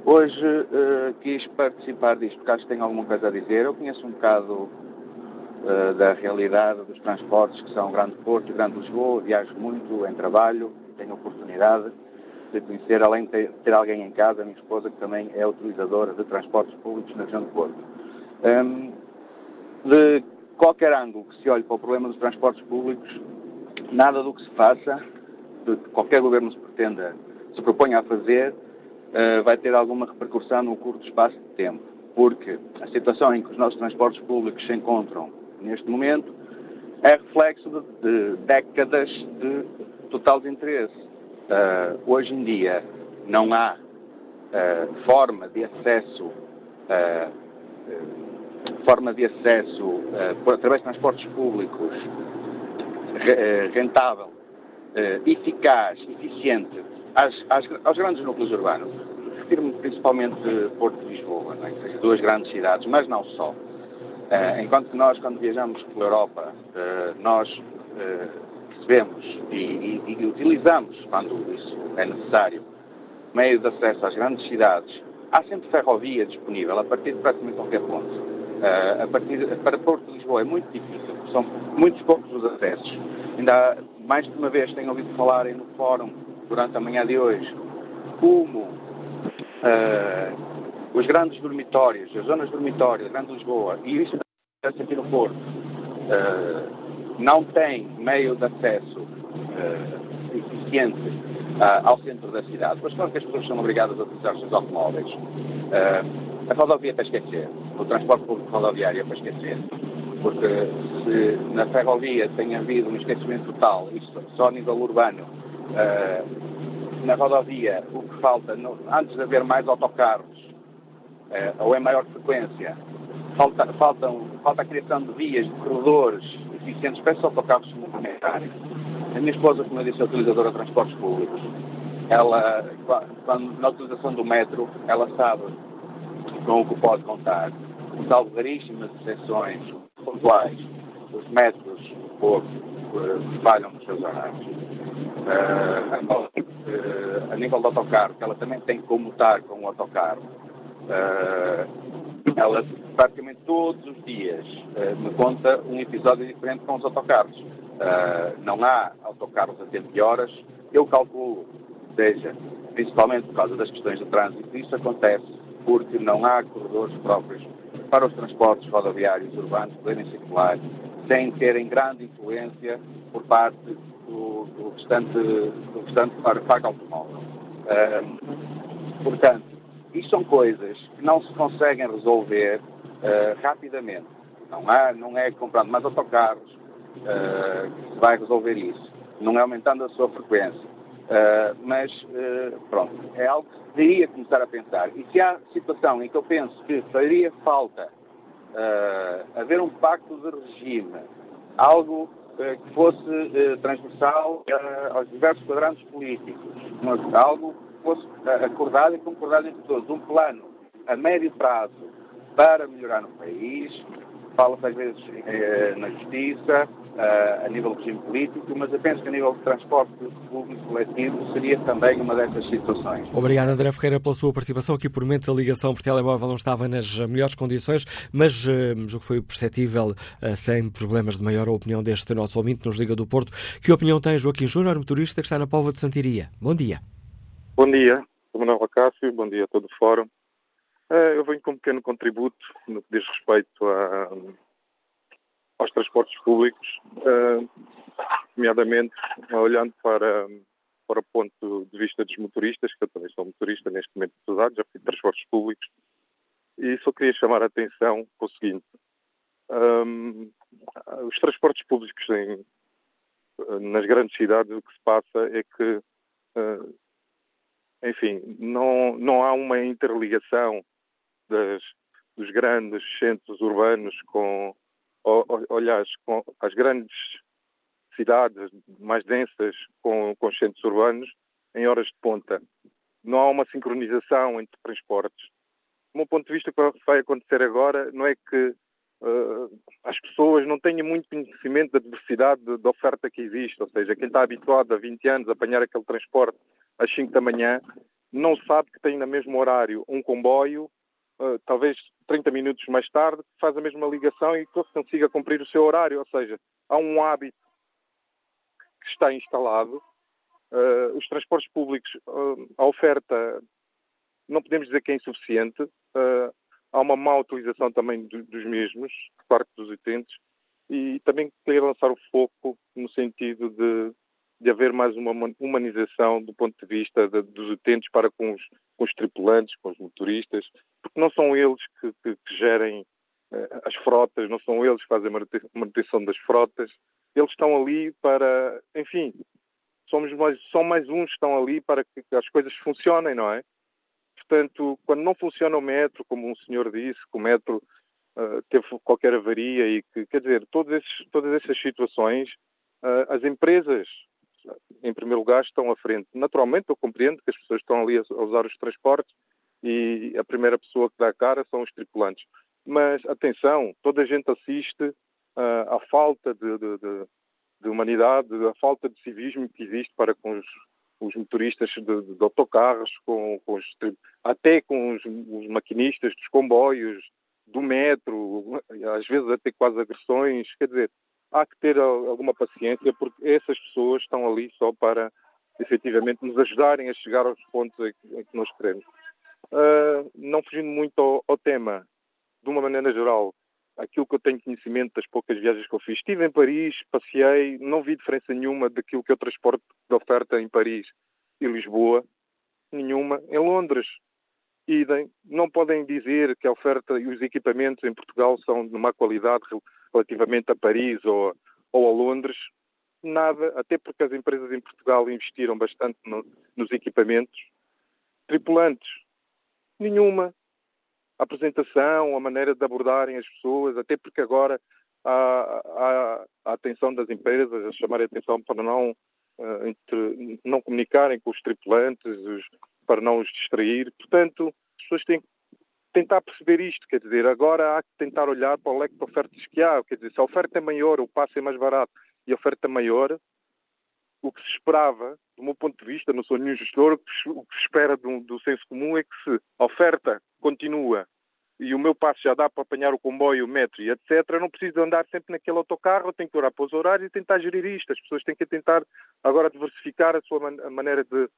Speaker 11: Hoje uh, quis participar disto porque acho que tenho alguma coisa a dizer. Eu conheço um bocado uh, da realidade dos transportes que são Grande Porto e Grande Lisboa, viajo muito em trabalho, tenho oportunidade conhecer, além de ter, alguém em casa, a minha esposa, que também é utilizadora de transportes públicos na região de Porto. Um, de qualquer ângulo que se olhe para o problema dos transportes públicos, nada do que se faça, de que qualquer governo se pretenda, se proponha a fazer, uh, vai ter alguma repercussão no curto espaço de tempo. Porque a situação em que os nossos transportes públicos se encontram neste momento é reflexo de, de décadas de total desinteresse. Uh, hoje em dia não há uh, forma de acesso uh, forma de acesso através de transportes públicos rentável, eficaz, eficiente às, às, aos grandes núcleos urbanos. Refiro-me principalmente Porto de Lisboa, é? seja, duas grandes cidades, mas não só. enquanto que nós, quando viajamos pela Europa, nós percebemos e, e, e, utilizamos, quando isso é necessário, meios de acesso às grandes cidades, há sempre ferrovia disponível a partir de praticamente qualquer ponto. Uh, a partir, para Porto de Lisboa é muito difícil, são muitos poucos os acessos. Ainda mais de uma vez tenho ouvido falar no fórum durante a manhã de hoje como uh, os grandes dormitórios, as zonas dormitórias, Grande Lisboa, e isso acontece aqui no Porto, uh, não tem meio de acesso uh, eficiente uh, ao centro da cidade, mas claro que as pessoas são obrigadas a utilizar os seus automóveis. Uh, a rodovia é para esquecer, o transporte público rodoviário é para esquecer, porque se na ferrovia tem havido um esquecimento total, isto só a nível urbano, na rodovia o que falta, no, antes de haver mais autocarros, ou em maior frequência, falta, falta a criação de vias, de corredores eficientes para esses autocarros suplementares. A minha esposa, como eu disse, é utilizadora de transportes públicos. Ela, quando, na utilização do metro, ela sabe com o que pode contar. Salvo raríssimas exceções pontuais, os metros pouco uh, falham nos seus horários. Uh, a nível do autocarro, que ela também tem que comutar com o autocarro, uh, ela praticamente todos os dias uh, me conta um episódio diferente com os autocarros. Uh, não há autocarros a tempo de horas. Eu calculo, seja principalmente por causa das questões de trânsito, isso acontece porque não há corredores próprios para os transportes rodoviários urbanos poderem circular sem terem grande influência por parte do, do restante, do restante parque automóvel. Uh, portanto, isto são coisas que não se conseguem resolver uh, rapidamente. Não, há, não é comprando mais autocarros uh, que se vai resolver isso. Não é aumentando a sua frequência. Uh, mas, pronto, é algo que deveria começar a pensar. E se há situação em que eu penso que faria falta haver um pacto de regime, algo que fosse transversal aos diversos quadrantes políticos, algo fosse acordado e concordado entre todos um plano a médio prazo para melhorar no país. Fala-se às vezes eh, na justiça, eh, a nível do regime político, mas eu penso que a nível de transporte público coletivo seria também uma dessas situações.
Speaker 2: Obrigado, André Ferreira, pela sua participação. Aqui, por momentos, a ligação por telemóvel não estava nas melhores condições, mas eh, o que foi perceptível, eh, sem problemas de maior opinião deste nosso ouvinte, nos Liga do Porto. Que opinião tem Joaquim Júnior, motorista que está na Póvoa de Santiria? Bom dia.
Speaker 12: Bom dia, Manuel Acácio, bom dia a todo o fórum. Uh, eu venho com um pequeno contributo no que diz respeito a,
Speaker 13: aos transportes públicos, uh, nomeadamente olhando para, para o ponto de vista dos motoristas, que eu também sou motorista neste momento de cidade, já fui de transportes públicos, e só queria chamar a atenção para o seguinte. Um, os transportes públicos em, nas grandes cidades, o que se passa é que, uh, enfim, não, não há uma interligação das, dos grandes centros urbanos com, aliás, com as grandes cidades mais densas com, com os centros urbanos em horas de ponta. Não há uma sincronização entre transportes. Do meu ponto de vista, o que vai acontecer agora não é que uh, as pessoas não tenham muito conhecimento da diversidade da oferta que existe, ou seja, quem está habituado há 20 anos a apanhar aquele transporte às 5 da manhã não sabe que tem no mesmo horário um comboio uh, talvez 30 minutos mais tarde, faz a mesma ligação e consiga cumprir o seu horário. Ou seja, há um hábito que está instalado. Uh, os transportes públicos, uh, a oferta, não podemos dizer que é insuficiente. há uma má utilização também do, dos mesmos, por parte dos utentes. E também queria lançar o foco no sentido de de haver mais uma humanização do ponto de vista de, dos utentes para com os, com os, tripulantes, com os motoristas, porque não são eles que, que, que gerem eh, as frotas, não são eles que fazem a manutenção das frotas, eles estão ali para, enfim, somos mais, são mais uns que estão ali para que as coisas funcionem, não é? Portanto, quando não funciona o metro, como um senhor disse, que o metro uh, teve qualquer avaria e que, quer dizer, todos esses, todas essas situações, uh, as empresas em primeiro lugar, estão à frente. Naturalmente, eu compreendo que as pessoas estão ali a usar os transportes e a primeira pessoa que dá a cara são os tripulantes. Mas, atenção, toda a gente assiste uh, à falta de, de, de, de, humanidade, à falta de civismo que existe para com os, os motoristas de, autocarros, com, com os, até com os, os maquinistas dos comboios, do metro, às vezes até quase agressões. Quer dizer, há que ter alguma paciência, porque essas pessoas estão ali só para efetivamente nos ajudarem a chegar aos pontos em que nós queremos. Uh, não fugindo muito ao, ao, tema, de uma maneira geral, aquilo que eu tenho conhecimento das poucas viagens que eu fiz. Estive em Paris, passei, não vi diferença nenhuma daquilo que eu transporte de oferta em Paris e Lisboa, nenhuma. Em Londres, idem. Não podem dizer que a oferta e os equipamentos em Portugal são de má qualidade relativamente a Paris ou, ou a Londres. Nada, até porque as empresas em Portugal investiram bastante no, nos equipamentos. Tripulantes, nenhuma. A apresentação, a maneira de abordarem as pessoas, até porque agora há, a atenção das empresas a chamarem a atenção para não, uh, entre, não comunicarem com os tripulantes, os, para não os distrair. Portanto, as pessoas têm que tentar perceber isto, quer dizer, agora há que tentar olhar para o leque de ofertas que há, quer dizer, se a oferta é maior, o passe é mais barato e a oferta é maior, o que se esperava, do meu ponto de vista, não sou nenhum gestor, o que se espera do, do senso comum é que se a oferta continua e o meu passo já dá para apanhar o comboio, o metro e etc., eu não preciso andar sempre naquele autocarro, eu tenho que olhar para os horários e tentar gerir isto. As pessoas têm que tentar agora diversificar a sua man a maneira de,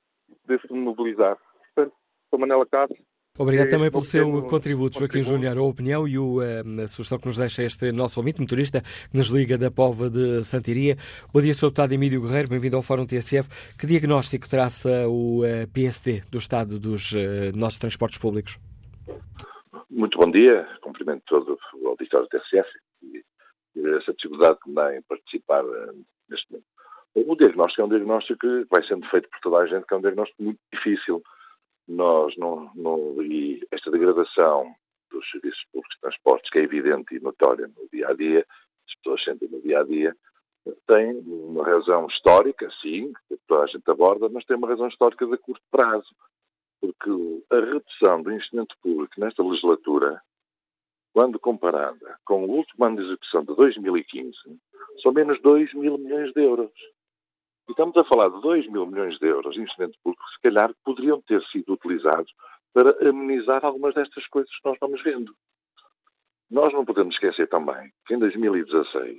Speaker 13: de se mobilizar. Portanto, sou Manela Cássio,
Speaker 2: Obrigado também pelo seu contributo, Joaquim Júnior, a opinião e o, eh, a sugestão que nos deixa este nosso ouvinte motorista que nos liga da Pova de Santiria. Bom dia, Sr. Deputado Emílio Guerreiro, bem-vindo ao Fórum TSF. Que diagnóstico traça o eh, PSD do estado dos nossos transportes públicos?
Speaker 14: Muito bom dia, cumprimento todo o auditório do TSF e, essa dificuldade que me dá em participar neste momento. O diagnóstico é um diagnóstico que vai sendo feito por toda a gente, que é um diagnóstico muito difícil nós não, não e esta degradação dos serviços públicos de transportes, que é evidente e notória no dia a dia, as pessoas sentem no dia a dia, tem uma razão histórica, sim, que toda a gente aborda, mas tem uma razão histórica de curto prazo, porque a redução do investimento público nesta legislatura, quando comparada com o último ano de execução de 2015, são menos 2 mil milhões de euros. E estamos a falar de 2 mil milhões de euros de investimento público que, se calhar, poderiam ter sido utilizados para amenizar algumas destas coisas que nós vamos vendo. Nós não podemos esquecer também que em 2016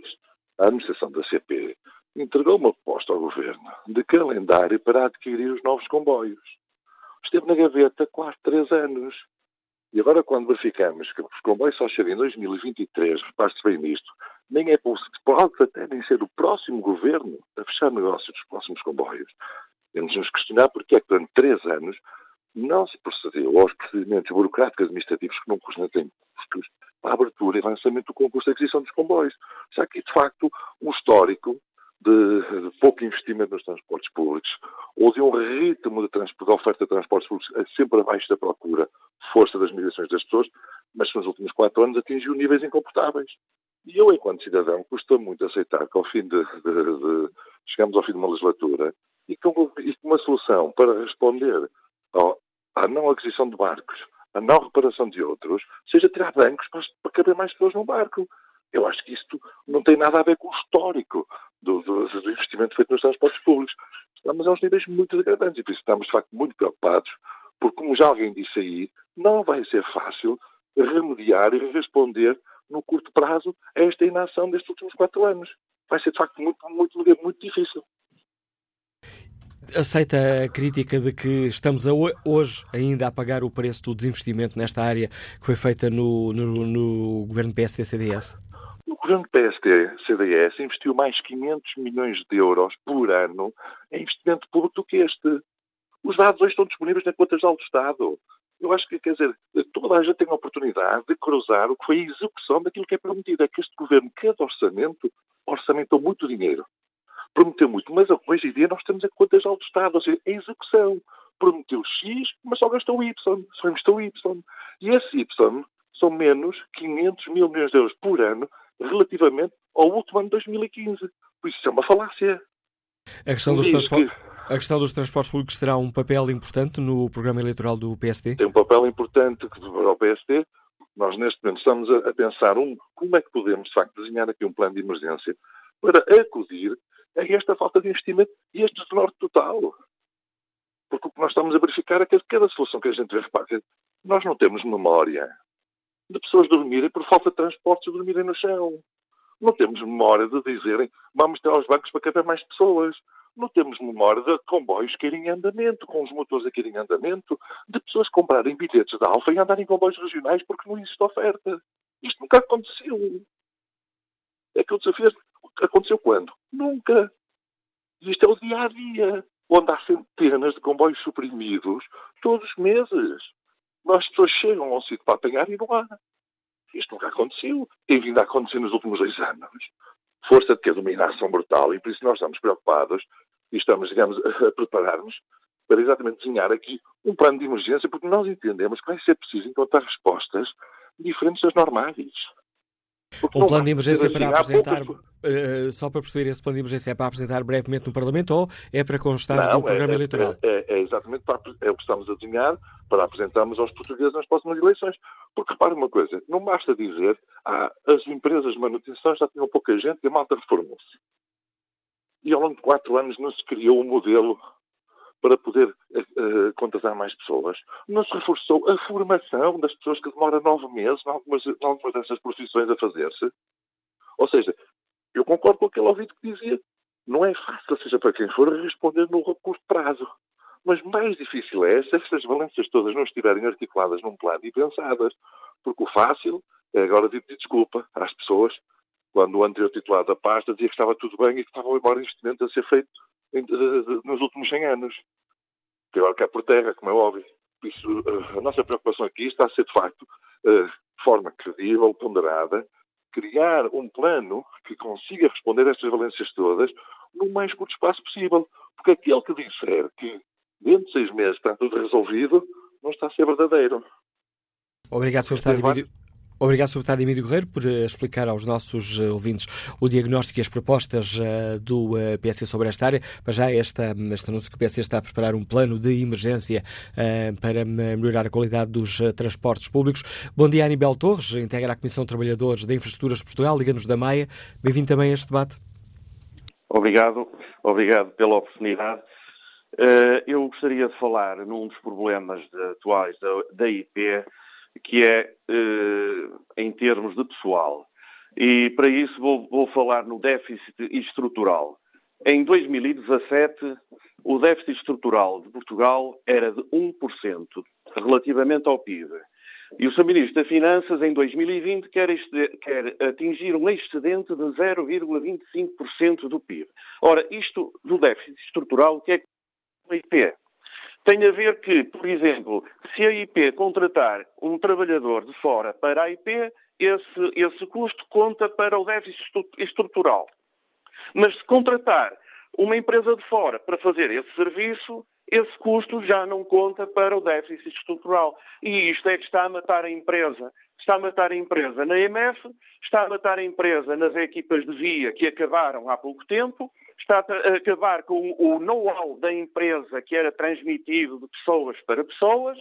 Speaker 14: a administração da CP entregou uma proposta ao governo de calendário para adquirir os novos comboios. Esteve na gaveta quase três anos. E agora, quando verificamos que os comboios só chegam em 2023, repare-se bem nisto, nem é pode até nem ser o próximo governo a fechar negócios dos próximos comboios. Temos de nos questionar porque é que durante três anos não se procedeu aos procedimentos burocráticos administrativos que não têm custos para a abertura e lançamento do concurso de aquisição dos comboios. Já que, de facto, um histórico de, de, pouco investimento nos transportes públicos ou de um ritmo de, de, oferta de transportes públicos sempre abaixo da procura, força das migrações das pessoas, mas nos últimos quatro anos atingiu níveis incomportáveis. E eu, enquanto cidadão, custa muito aceitar que ao fim de, chegamos ao fim de uma legislatura e e com uma solução para responder ao, à não aquisição de barcos, à não reparação de outros, seja tirar bancos para, para caber mais pessoas no barco. Eu acho que isto não tem nada a ver com o histórico do, do, do investimento feito nos transportes públicos. Estamos a uns níveis muito degradantes e por isso estamos, de facto, muito preocupados, porque, como já alguém disse aí, não vai ser fácil remediar e responder no curto prazo a esta inação destes últimos quatro anos. Vai ser, de facto, muito, muito, muito difícil.
Speaker 2: Aceita a crítica de que estamos a, hoje ainda a pagar o preço do desinvestimento nesta área que foi feita no, no, no governo PSD-CDS?
Speaker 14: O governo PSD-CDS investiu mais 500 milhões de euros por ano em investimento público do que este. Os dados hoje estão disponíveis na conta do Estado. Eu acho que, quer dizer, toda a gente tem a oportunidade de cruzar o que foi a execução daquilo que é prometido. É que este governo, cada orçamento, orçamentou muito dinheiro. Prometeu muito, mas hoje em dia nós temos a conta geral do Estado, ou seja, a execução. Prometeu X, mas só gastou Y, só investiu Y. E esse Y são menos 500 mil milhões de euros por ano relativamente ao último ano de 2015. Por isso, isso é uma falácia.
Speaker 2: A questão, dos que... a questão dos transportes públicos terá um papel importante no programa eleitoral do PSD?
Speaker 14: Tem um papel importante para o PSD. Nós, neste momento, estamos a, pensar um, como é que podemos, de facto, desenhar aqui um plano de emergência para acudir a esta falta de investimento e este desnorte total. Porque o que nós estamos a verificar é que cada solução que a gente vê, nós não temos memória de pessoas dormirem por falta de transportes dormirem no chão. Não temos memória de dizerem vamos ter aos bancos para caber mais pessoas. Não temos memória de comboios que irem em andamento, com os motores a em andamento, de pessoas comprarem bilhetes da Alfa e andarem em comboios regionais porque não existe oferta. Isto nunca aconteceu. É que o desafio aconteceu quando? Nunca. Isto é o dia a dia, onde há centenas de comboios suprimidos todos os meses. As pessoas chegam ao sítio para apanhar e não há. Isto nunca aconteceu. Tem vindo a acontecer nos últimos dois anos. Força de que a dominação brutal e por isso nós estamos preocupados e estamos, digamos, a preparar-nos para exatamente desenhar aqui um plano de emergência, porque nós entendemos que vai ser preciso encontrar respostas diferentes das normais.
Speaker 2: Um plano de emergência para apresentar, uh, só para perceber, esse plano de emergência é para apresentar brevemente no Parlamento ou é para constar
Speaker 14: Não,
Speaker 2: do programa
Speaker 14: é,
Speaker 2: eleitoral?
Speaker 14: É, é, é exatamente para, é o que estamos a desenhar para apresentarmos aos portugueses nas próximas eleições. Porque repare uma coisa, não basta dizer ah, as empresas de manutenção já tinham pouca gente e a malta reformou-se. E ao longo de quatro anos não se criou um modelo para poder uh, contratar mais pessoas. Não se reforçou a formação das pessoas que demora nove meses em algumas, em algumas dessas profissões a fazer-se. Ou seja, eu concordo com aquele ouvido que dizia não é fácil, seja para quem for, responder no curto prazo. Mas mais difícil é se estas valências todas não estiverem articuladas num plano e pensadas. Porque o fácil é agora pedir desculpa às pessoas quando o anterior titular da pasta dizia que estava tudo bem e que estava embora investimento a ser feito nos últimos 100 anos. Que agora cai por terra, como é óbvio. Por isso, eh, a nossa preocupação aqui está a ser, de facto, eh, de forma credível, ponderada, criar um plano que consiga responder a estas valências todas no mais curto espaço possível. Porque aquele que disser que dentro de seis meses está tudo resolvido, não está a ser verdadeiro.
Speaker 2: Obrigado, Sr. Deputado. Obrigado. Deputado Emílio Guerreiro, por eh, explicar aos nossos eh, ouvintes o diagnóstico e as propostas uh, do PSD sobre esta área. Para já, esta, este anúncio que o PSD está a preparar um plano de emergência para melhorar a qualidade dos transportes públicos. Bom dia, Anibel Torres, integra a Comissão de Trabalhadores da Infraestruturas de Portugal, Liga-nos da Maia. Bem-vindo também a este debate.
Speaker 15: Obrigado, obrigado pela oportunidade. eu gostaria de falar num dos problemas atuais da IP, que é eh, em termos de pessoal. E para isso vou, vou falar no déficit estrutural. Em 2017, o déficit estrutural de Portugal era de 1% relativamente ao PIB. E o Sr. Ministro das Finanças, em 2020, quer, quer atingir um excedente de 0,25% do PIB. Ora, isto do déficit estrutural, o que é que a IP? Tem a ver que, por exemplo, se a IP contratar um trabalhador de fora para a IP, esse, esse custo conta para o déficit estrutural. Mas se contratar uma empresa de fora para fazer esse serviço, esse custo já não conta para o déficit estrutural. E isto é que está a matar a empresa. Está a matar a empresa na EMF, está a matar a empresa nas equipas de via que acabaram há pouco tempo, está a acabar com o know-how da empresa que era transmitido de pessoas para pessoas,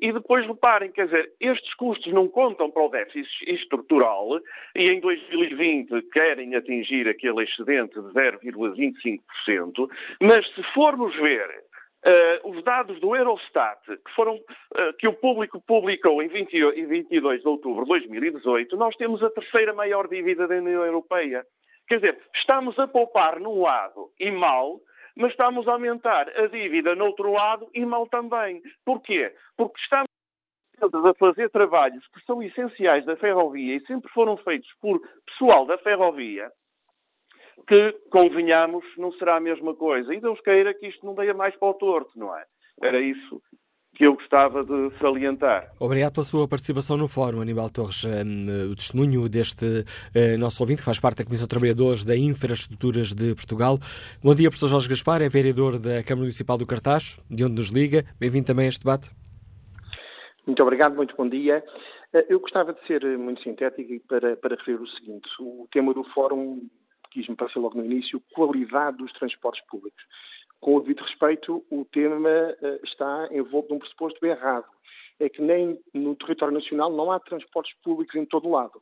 Speaker 15: e depois reparem, quer dizer, estes custos não contam para o déficit estrutural e em 2020 querem atingir aquele excedente de 0,25%, mas se formos ver Uh, os dados do Eurostat, que, foram, uh, que o público publicou em 20, 22 de outubro de 2018, nós temos a terceira maior dívida da União Europeia. Quer dizer, estamos a poupar num lado e mal, mas estamos a aumentar a dívida no outro lado e mal também. Porquê? Porque estamos a fazer trabalhos que são essenciais da ferrovia e sempre foram feitos por pessoal da ferrovia, que, convenhamos, não será a mesma coisa. E Deus queira que isto não dê mais para o torto, não é? Era isso que eu gostava de salientar.
Speaker 2: Obrigado pela sua participação no fórum, Aníbal Torres. Um, o testemunho deste uh, nosso ouvinte, que faz parte da Comissão de Trabalhadores da Infraestruturas de Portugal. Bom dia, professor Jorge Gaspar, é vereador da Câmara Municipal do Cartacho, de onde nos liga. Bem-vindo também a este debate.
Speaker 16: Muito obrigado, muito bom dia. Eh, eu gostava de ser muito sintético para, para referir o seguinte. O tema do fórum quis-me parecer logo no início, qualidade dos transportes públicos. Com o devido respeito, o tema uh, está envolto num pressuposto errado. É que nem no território nacional não há transportes públicos em todo o lado.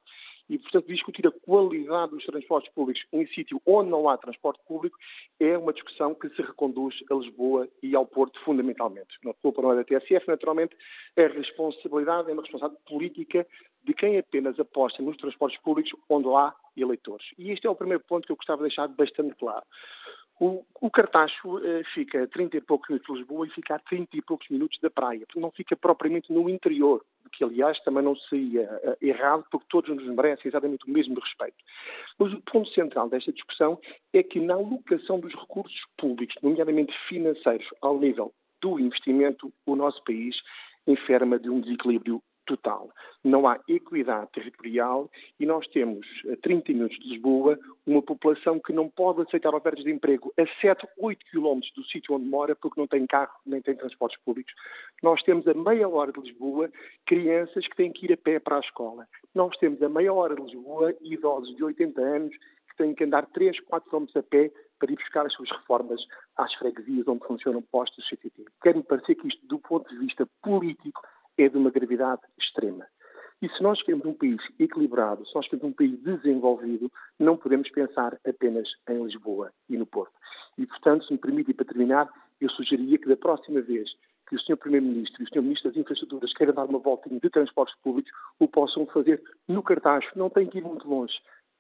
Speaker 16: E, portanto, discutir a qualidade dos transportes públicos em sítio onde não há transporte público é uma discussão que se reconduz a Lisboa e ao Porto, fundamentalmente. Não estou para da TSF, naturalmente, a responsabilidade é uma responsabilidade política de quem apenas aposta nos transportes públicos onde há eleitores. E este é o primeiro ponto que eu gostava de deixar bastante claro. O, o Cartacho eh, fica a 30 e poucos minutos de Lisboa e fica a 30 e poucos minutos da praia. Portanto, não fica propriamente no interior, o que, aliás, também não seria eh, errado, porque todos nos merecem exatamente o mesmo respeito. Mas o ponto central desta discussão é que na alocação dos recursos públicos, nomeadamente financeiros, ao nível do investimento, o nosso país enferma de um desequilíbrio total. Não há equidade territorial e nós temos, a 30 minutos de Lisboa, uma população que não pode aceitar ofertas de emprego a 7, 8 quilómetros do sítio onde mora porque não tem carro nem tem transportes públicos. Nós temos a meia hora de Lisboa crianças que têm que ir a pé para a escola. Nós temos a meia hora de Lisboa idosos de 80 anos que têm que andar 3, 4 quilómetros a pé para ir buscar as suas reformas às freguesias onde funcionam postos CTT. Quero-me parecer que isto, do ponto de vista político, é de uma gravidade extrema. E se nós queremos um país equilibrado, se nós queremos um país desenvolvido, não podemos pensar apenas em Lisboa e no Porto. E, portanto, se me permite, para terminar, eu sugeria que da próxima vez que o Sr. Primeiro-Ministro e o Sr. Ministro das Infraestruturas queiram dar uma voltinha de transportes públicos, o possam fazer no cartaz. Não tem que ir muito longe.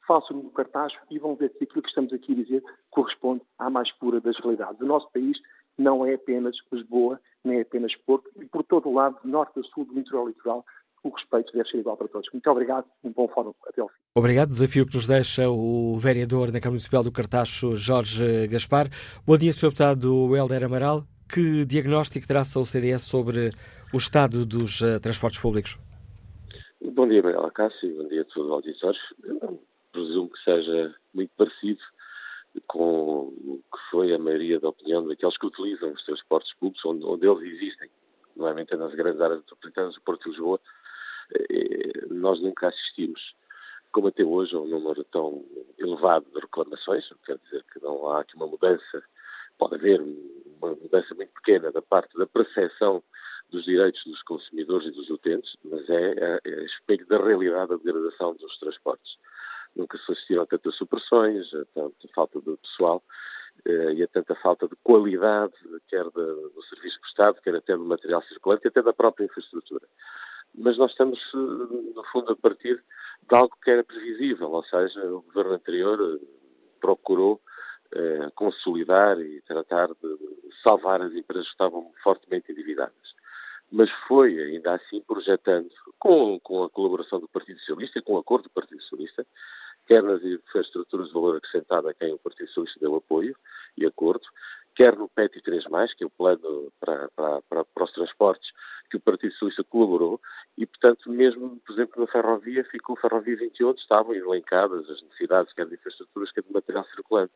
Speaker 16: Façam no cartaz e vão ver se aquilo que estamos aqui a dizer corresponde à mais pura das realidades. O nosso país não é apenas Lisboa, nem é apenas Porto, e por todo o lado, norte a sul do litoral litoral, o respeito deve ser igual para todos. Muito obrigado, um bom fórum. Até ao fim.
Speaker 2: Obrigado. Desafio que nos deixa o vereador na Câmara Municipal do Cartacho, Jorge Gaspar. Bom dia, Sr. Deputado Helder Amaral. Que diagnóstico traça o CDS sobre o estado dos uh, transportes públicos?
Speaker 17: Bom dia, Manuela Cássio. Bom dia a todos os auditores. Presumo que seja muito parecido com o que foi a maioria da opinião daqueles que utilizam os transportes públicos, onde, onde eles existem, normalmente nas grandes áreas metropolitanas do Porto de Lisboa, eh, nós nunca assistimos, como até hoje, a um número tão elevado de reclamações, quer dizer que não há aqui uma mudança, pode haver uma mudança muito pequena da parte da percepção dos direitos dos consumidores e dos utentes, mas é, é, é espelho da realidade da degradação dos transportes nunca se assistiram a tantas supressões, a tanta falta de pessoal eh, e a tanta falta de qualidade, quer do serviço prestado, quer até do material circulante, até da própria infraestrutura. Mas nós estamos, eh, no fundo, a partir de algo que era previsível, ou seja, o governo anterior eh, procurou consolidar e tratar de salvar as empresas que estavam fortemente endividadas. Mas foi ainda assim projetando, com, com a colaboração do Partido Socialista, com o acordo do Partido Socialista, quer nas infraestruturas de valor acrescentado a quem o Partido Socialista deu apoio e acordo, quer no PET 3, que é o plano para, para, para, para, os transportes, que o Partido Socialista colaborou, e, portanto, mesmo, por exemplo, na ferrovia, ficou ferrovia 28, estavam elencadas as necessidades, quer de infraestruturas, quer de material circulante.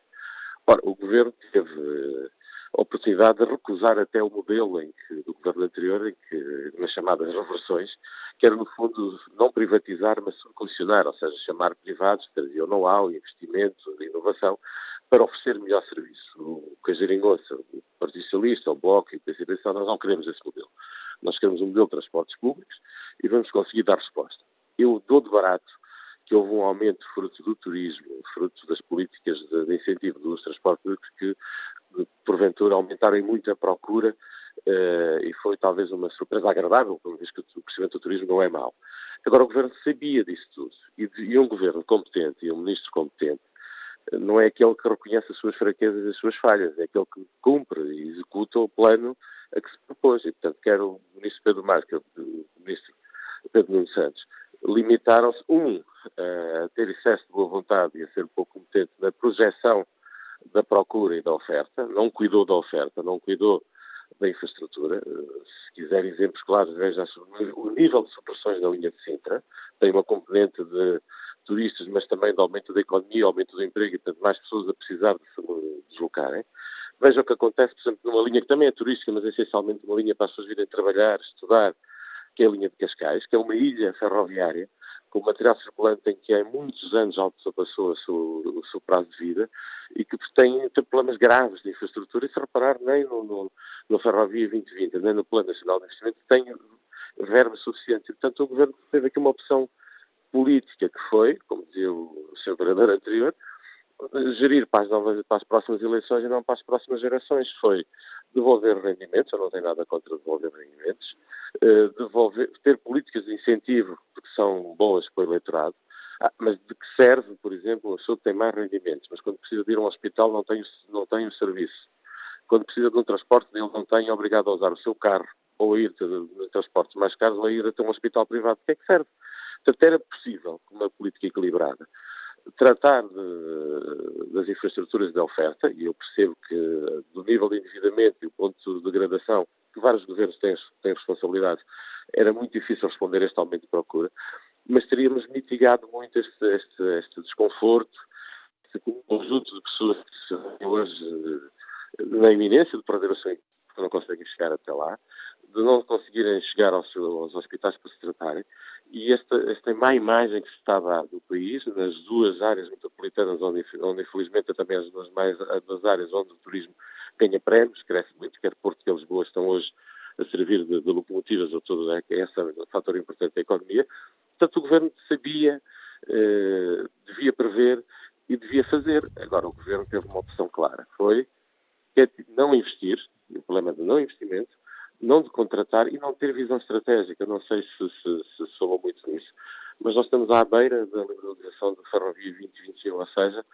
Speaker 17: Ora, o Governo teve oportunidade de recusar até o modelo em que, do Governo anterior, em que, nas chamadas reversões, que era, no fundo, não privatizar, mas subcondicionar, ou seja, chamar privados, trazer know-how, investimento, inovação, para oferecer melhor serviço. O Cajaringoça, o Partido Socialista, o Bloco e o PCP, nós não queremos esse modelo. Nós queremos um modelo de transportes públicos e vamos conseguir dar resposta. Eu dou de barato que houve um aumento fruto do turismo, fruto das políticas de, de incentivo dos transportes públicos que, porventura, aumentaram muito a procura uh, e foi talvez uma surpresa agradável, uma vez que o crescimento do turismo não é mau. Agora, o Governo sabia disso tudo e, e um Governo competente e um Ministro competente não é aquele que reconhece as suas fraquezas e as suas falhas, é aquele que cumpre e executa o plano a que se propôs. E, portanto, quer o Ministro Pedro Marques, o Ministro Pedro Nuno Santos, limitaram-se, um, a ter excesso de boa vontade e a ser um pouco competente na projeção da procura e da oferta, não cuidou da oferta, não cuidou da infraestrutura. Se quiser exemplos claros, veja o nível de supressões da linha de Sintra, tem uma componente de turistas, mas também de aumento da economia, aumento do emprego e, portanto, mais pessoas a precisar de se deslocarem. Veja o que acontece, por exemplo, numa linha que também é turística, mas essencialmente uma linha para as pessoas virem trabalhar, estudar, que é a linha de Cascais, que é uma ilha ferroviária com material circulante em que há muitos anos ultrapassou o seu, prazo de vida e que tem, tem, problemas graves de infraestrutura e se reparar nem no, no, no Ferrovia 2020, nem no Plano Nacional de Investimento tem verba suficiente. E, portanto, o Governo teve aqui uma opção política que foi, como dizia o Sr. Vereador anterior, gerir para as, novas, para as próximas eleições e não para as próximas gerações. Foi devolver rendimentos, eu não tenho nada contra devolver rendimentos, eh, devolver, ter políticas de incentivo que são boas para o eleitorado, ah, mas de que serve, por exemplo, a pessoa tem mais rendimentos, mas quando precisa de ir a um hospital não tem, não tem o serviço. Quando precisa de um transporte, ele não tem, é obrigado a usar o seu carro ou a ir de, transportes mais caros ou a ir até um hospital privado. O que é que serve? Portanto, era possível, uma política equilibrada, tratar de, das infraestruturas da oferta, e eu percebo que do nível de endividamento e o ponto de degradação, que vários governos têm, têm responsabilidade, era muito difícil responder a este aumento de procura, mas teríamos mitigado muito este, este, este desconforto, este conjunto de pessoas que hoje na iminência de perder o seu que não conseguem chegar até lá, de não conseguirem chegar aos, aos hospitais para se tratarem, e esta, esta má imagem que se está a dar do país, nas duas áreas metropolitanas, onde, onde infelizmente também as duas mais, as áreas onde o turismo ganha prémios, cresce muito, quer Porto que Lisboa estão hoje a servir de, de locomotivas ou tudo, é, é o fator importante da economia. Portanto, o governo sabia, eh, devia prever e devia fazer. Agora, o governo teve uma opção clara, foi é não investir, o problema do não investimento, não de contratar e não ter visão estratégica. Não sei se, se, se muito nisso. Mas nós estamos à beira da liberalização da Ferrovia 2021, ou seja,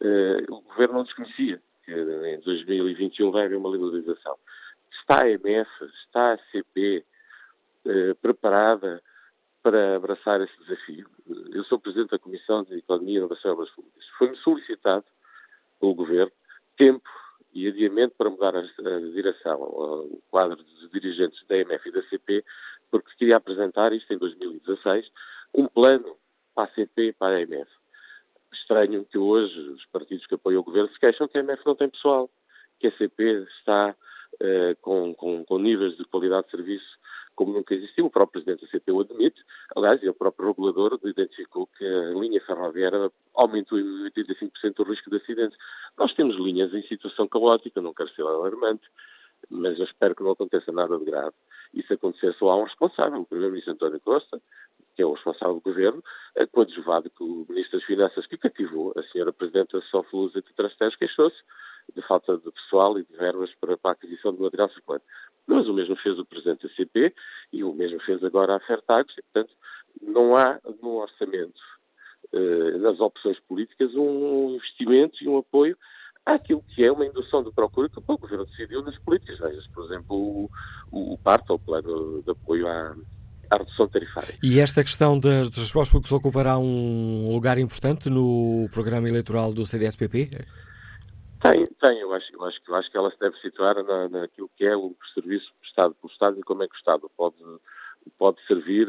Speaker 17: eh, o Governo não desconhecia que em 2021 vai haver uma liberalização. Está a EMF, está a CP eh, preparada para abraçar esse desafio? Eu sou Presidente da Comissão de Economia e Inovação e Obras Públicas. Foi-me solicitado pelo Governo tempo e adiamento para mudar a, direção, o quadro de dirigentes da EMF e da CP, porque queria apresentar isto em 2016, um plano para a CP e para a EMF. Estranho que hoje os partidos que apoiam o governo se queixam que a EMF não tem pessoal, que a CP está com, com, com níveis de qualidade de serviço como nunca existiu. O próprio Presidente da CP o admite. Aliás, e o próprio regulador identificou que a linha ferroviária aumentou em 85% o risco de acidentes. Nós temos linhas em situação caótica, não quero ser alarmante, mas eu espero que não aconteça nada de grave. E se acontecer, só há um responsável, o Primeiro-Ministro António Costa, que é o responsável do governo, coadjuvado com o Ministro das Finanças, que cativou a senhora Presidente da Sofluz e de Trasteiros, queixou-se de falta de pessoal e de verbas para, para a aquisição de material circulante. Mas o mesmo fez o Presidente da CP e o mesmo fez agora a Fertagos e, portanto, não há no orçamento, eh, nas opções políticas, um investimento e um apoio àquilo que é uma indução de procura que o governo decidiu nas políticas. Veja, por exemplo, o, o PART, o Plano de Apoio à, Redução Tarifária.
Speaker 2: E esta questão das, dos transportes públicos ocupará um lugar importante no programa eleitoral do CDS-PP?
Speaker 17: Tem, tem. Eu acho, eu acho, eu acho que ela se deve situar na, naquilo que é o serviço prestado pelo Estado e como é que o Estado pode pode servir,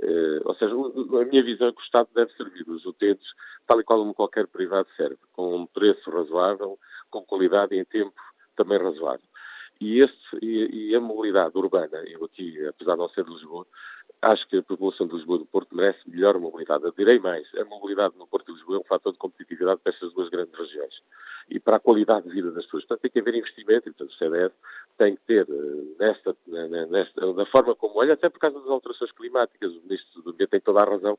Speaker 17: eh, ou seja, a minha visão é que o Estado deve servir os utentes tal e qual qualquer privado serve, com um preço razoável, com qualidade e em tempo também razoável. E, este, e, e a mobilidade urbana, eu aqui, apesar de não ser de Lisboa, acho que a população de Lisboa e do Porto merece melhor mobilidade. Direi mais, a mobilidade no Porto de Lisboa é um fator de competitividade para estas duas grandes regiões. E para a qualidade de vida das pessoas. Portanto, tem que haver investimento e, portanto, o CDS tem que ter, eh, nesta, nesta, da forma como olha, até por causa das alterações climáticas, o Ministro do Ambiente tem toda a razão,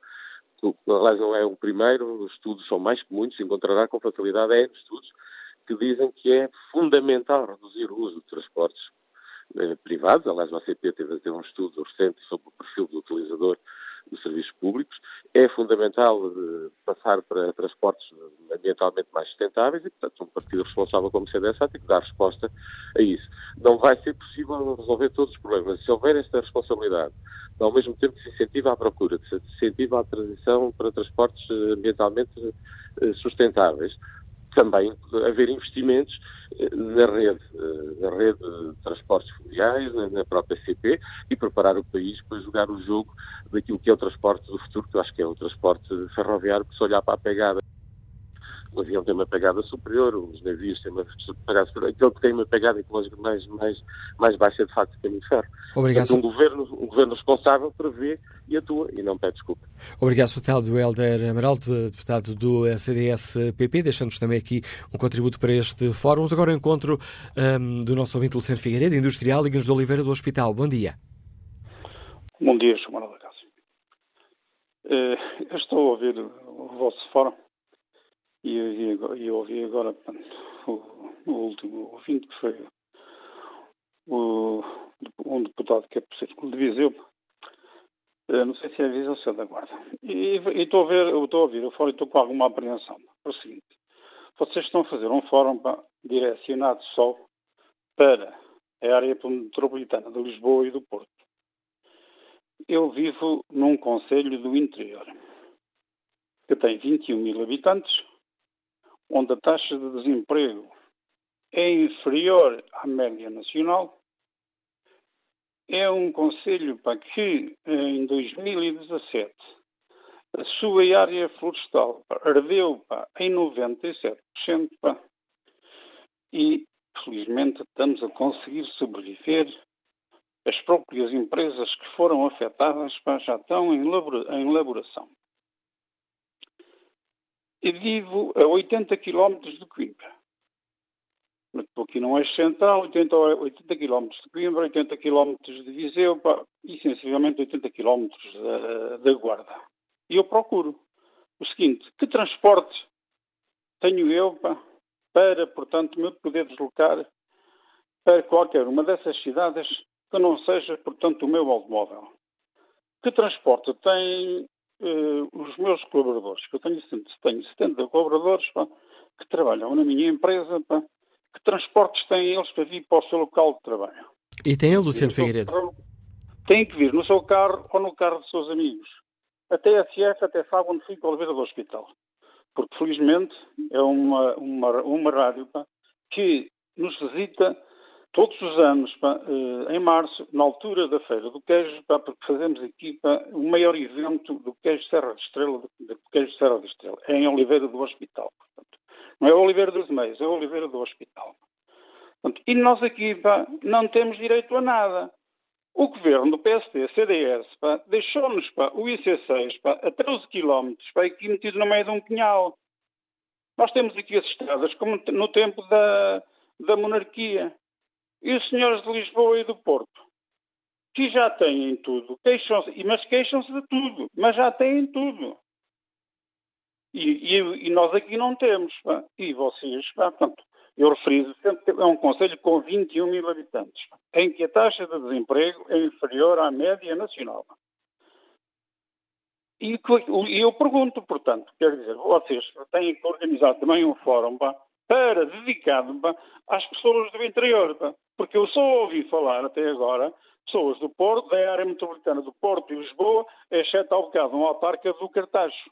Speaker 17: aliás, não é o primeiro, os estudos são mais que muitos, encontrará com facilidade. É estudos que dizem que é fundamental reduzir o uso de transportes eh, privados. Aliás, o ACP teve a ter um estudo recente sobre o perfil do utilizador dos serviços públicos. É fundamental eh, passar para transportes ambientalmente mais sustentáveis e, portanto, um partido responsável como o CDS ter que dar resposta a isso. Não vai ser possível resolver todos os problemas. Se houver esta responsabilidade, ao mesmo tempo que se incentiva a procura, que se incentiva a transição para transportes eh, ambientalmente sustentáveis, também haver investimentos eh, na rede, eh, na rede de transportes fluviais, na própria CP e preparar o país para jogar o jogo daquilo que é o transporte do futuro, que eu acho que é o transporte ferroviário, que se olhar para a pegada o avião tem uma pegada superior, os navios têm uma pegada superior, aquele que tem uma pegada ecológica mais, mais, mais baixa é de facto o caminho de ferro.
Speaker 2: Obrigado.
Speaker 17: Portanto, um governo, um governo responsável prevê e atua e não pede desculpa.
Speaker 2: Obrigado, Sr. Helder Amaral, deputado do CDS-PP, deixando-nos também aqui um contributo para este fórum. Agora o encontro um, do nosso ouvinte Luciano Figueiredo, industrial, Ligas de Oliveira do Hospital. Bom dia.
Speaker 18: Bom dia, Sr. Manuel Casa. Uh, estou a ouvir o vosso fórum e, e, ouvi agora o, o, último ouvinte, que foi o, um deputado que é por de Viseu, não sei se é Viseu ou se é da Guarda. E estou a ver, estou a ouvir, eu falo e estou com alguma apreensão. É o seguinte, vocês estão a fazer um fórum direcionado só para a área metropolitana de Lisboa e do Porto. Eu vivo num conselho do interior, que tem 21 mil habitantes, onde a taxa de desemprego é inferior à média nacional, é um conselho para que em 2017 a sua área florestal ardeu pá, em 97% pá, e felizmente estamos a conseguir sobreviver. As próprias empresas que foram afetadas pá, já estão em, elaboração e vivo a 80 km de Coimbra. Estou aqui no eixo central, 80, 80 km de Coimbra, 80 km de Viseu pá, e sensivelmente 80 km da, da Guarda. E eu procuro o seguinte, que transporte tenho eu pá, para, portanto, me poder deslocar para qualquer uma dessas cidades que não seja, portanto, o meu automóvel? Que transporte tem uh, os meus colaboradores, que eu tenho, tenho 70 colaboradores pá, que trabalham na minha empresa, pá, que transportes têm eles para vir para o seu local de trabalho?
Speaker 2: E tem a Luciano Figueiredo?
Speaker 18: Tem que vir no seu carro ou no carro dos seus amigos. Até a FF, até FAB, onde fica a Oliveira do Hospital. Porque, felizmente, é uma, uma, uma rádio pá, que nos visita todos os anos, eh, em março, na altura da Feira do Queijo, porque fazemos aqui o maior evento do queijo Serra de Estrela, do queijo Serra de Estrela, é em Oliveira do Hospital. Portanto. Não é Oliveira dos Meios, é Oliveira do Hospital. Portanto, e nós aqui não temos direito a nada. O governo do PSD, CDS, deixou-nos o IC6 pá, a 13 km, pá, aqui metido no meio de um pinhal. Nós temos aqui as estradas como no tempo da, da monarquia. E os senhores de Lisboa e do Porto, que já têm tudo, queixam-se, mas queixam-se de tudo, mas já têm tudo. E, e, e nós aqui não temos. Pá. E vocês, pá, portanto, eu referi sempre é um conselho com 21 mil habitantes, em que a taxa de desemprego é inferior à média nacional. E, e eu pergunto, portanto, quer dizer, vocês têm que organizar também um fórum pá, para dedicado pá, às pessoas do interior. Porque eu só ouvi falar até agora pessoas do Porto, da área metropolitana do Porto e Lisboa, exceto ao bocado um autarca do Cartacho.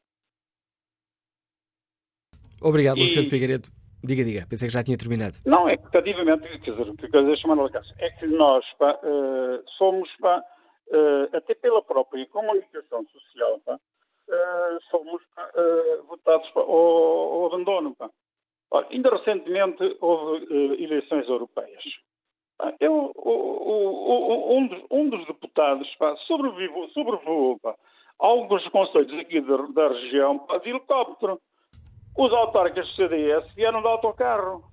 Speaker 2: Obrigado, e... Luciano Figueiredo. Diga, diga, pensei que já tinha terminado.
Speaker 18: Não, é que efetivamente, quer dizer, que eu deixo Manuel Cássio, é que nós pá, uh, somos, pá, uh, até pela própria comunicação social, pá, uh, somos votados ao, ao, abandono. Pá. Olha, ainda recentemente houve eleições europeias. Eu, o, o, um, dos, um, dos, deputados pá, sobrevoou, sobrevoou pá, alguns conselhos aqui da, da região pá, de helicóptero. Os autarcas do CDS vieram de autocarro.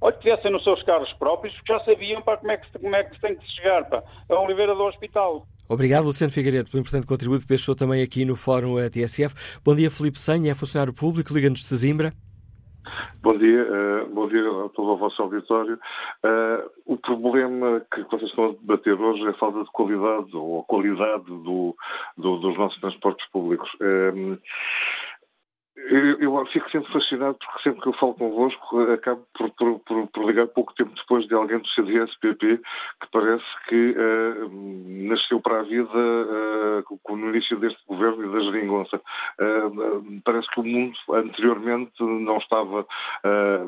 Speaker 18: Olha, que viessem nos seus carros próprios, já sabiam para como é que, como é que tem que chegar pá, a Oliveira do Hospital.
Speaker 2: Obrigado, Luciano Figueiredo, pelo importante contributo que deixou também aqui no Fórum TSF. Bom dia, Felipe Senha, é funcionário público, liga-nos de Sesimbra.
Speaker 12: Bom dia, uh, bom dia a todo o vosso auditório. Uh, o problema que vocês estão a debater hoje é a falta de qualidade ou a qualidade do, do, dos nossos transportes públicos. Uh, eu, eu, fico sempre fascinado porque sempre que eu falo convosco acabo por, por, por, por ligar pouco tempo depois de alguém do CDS-PP que parece que uh, nasceu para a vida uh, no início deste governo e da geringonça. Uh, parece que o mundo anteriormente não estava,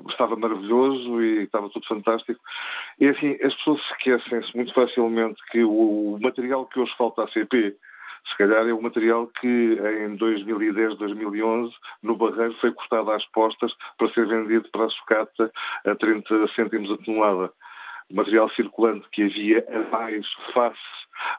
Speaker 12: estava maravilhoso e estava tudo fantástico. E assim, as pessoas esquecem-se muito facilmente que o material que hoje falta à CP se calhar é o material que em 2010, 2011, no Barreiro, foi cortado às postas para ser vendido para a sucata a 30 cêntimos a tonelada material circulante que havia a mais face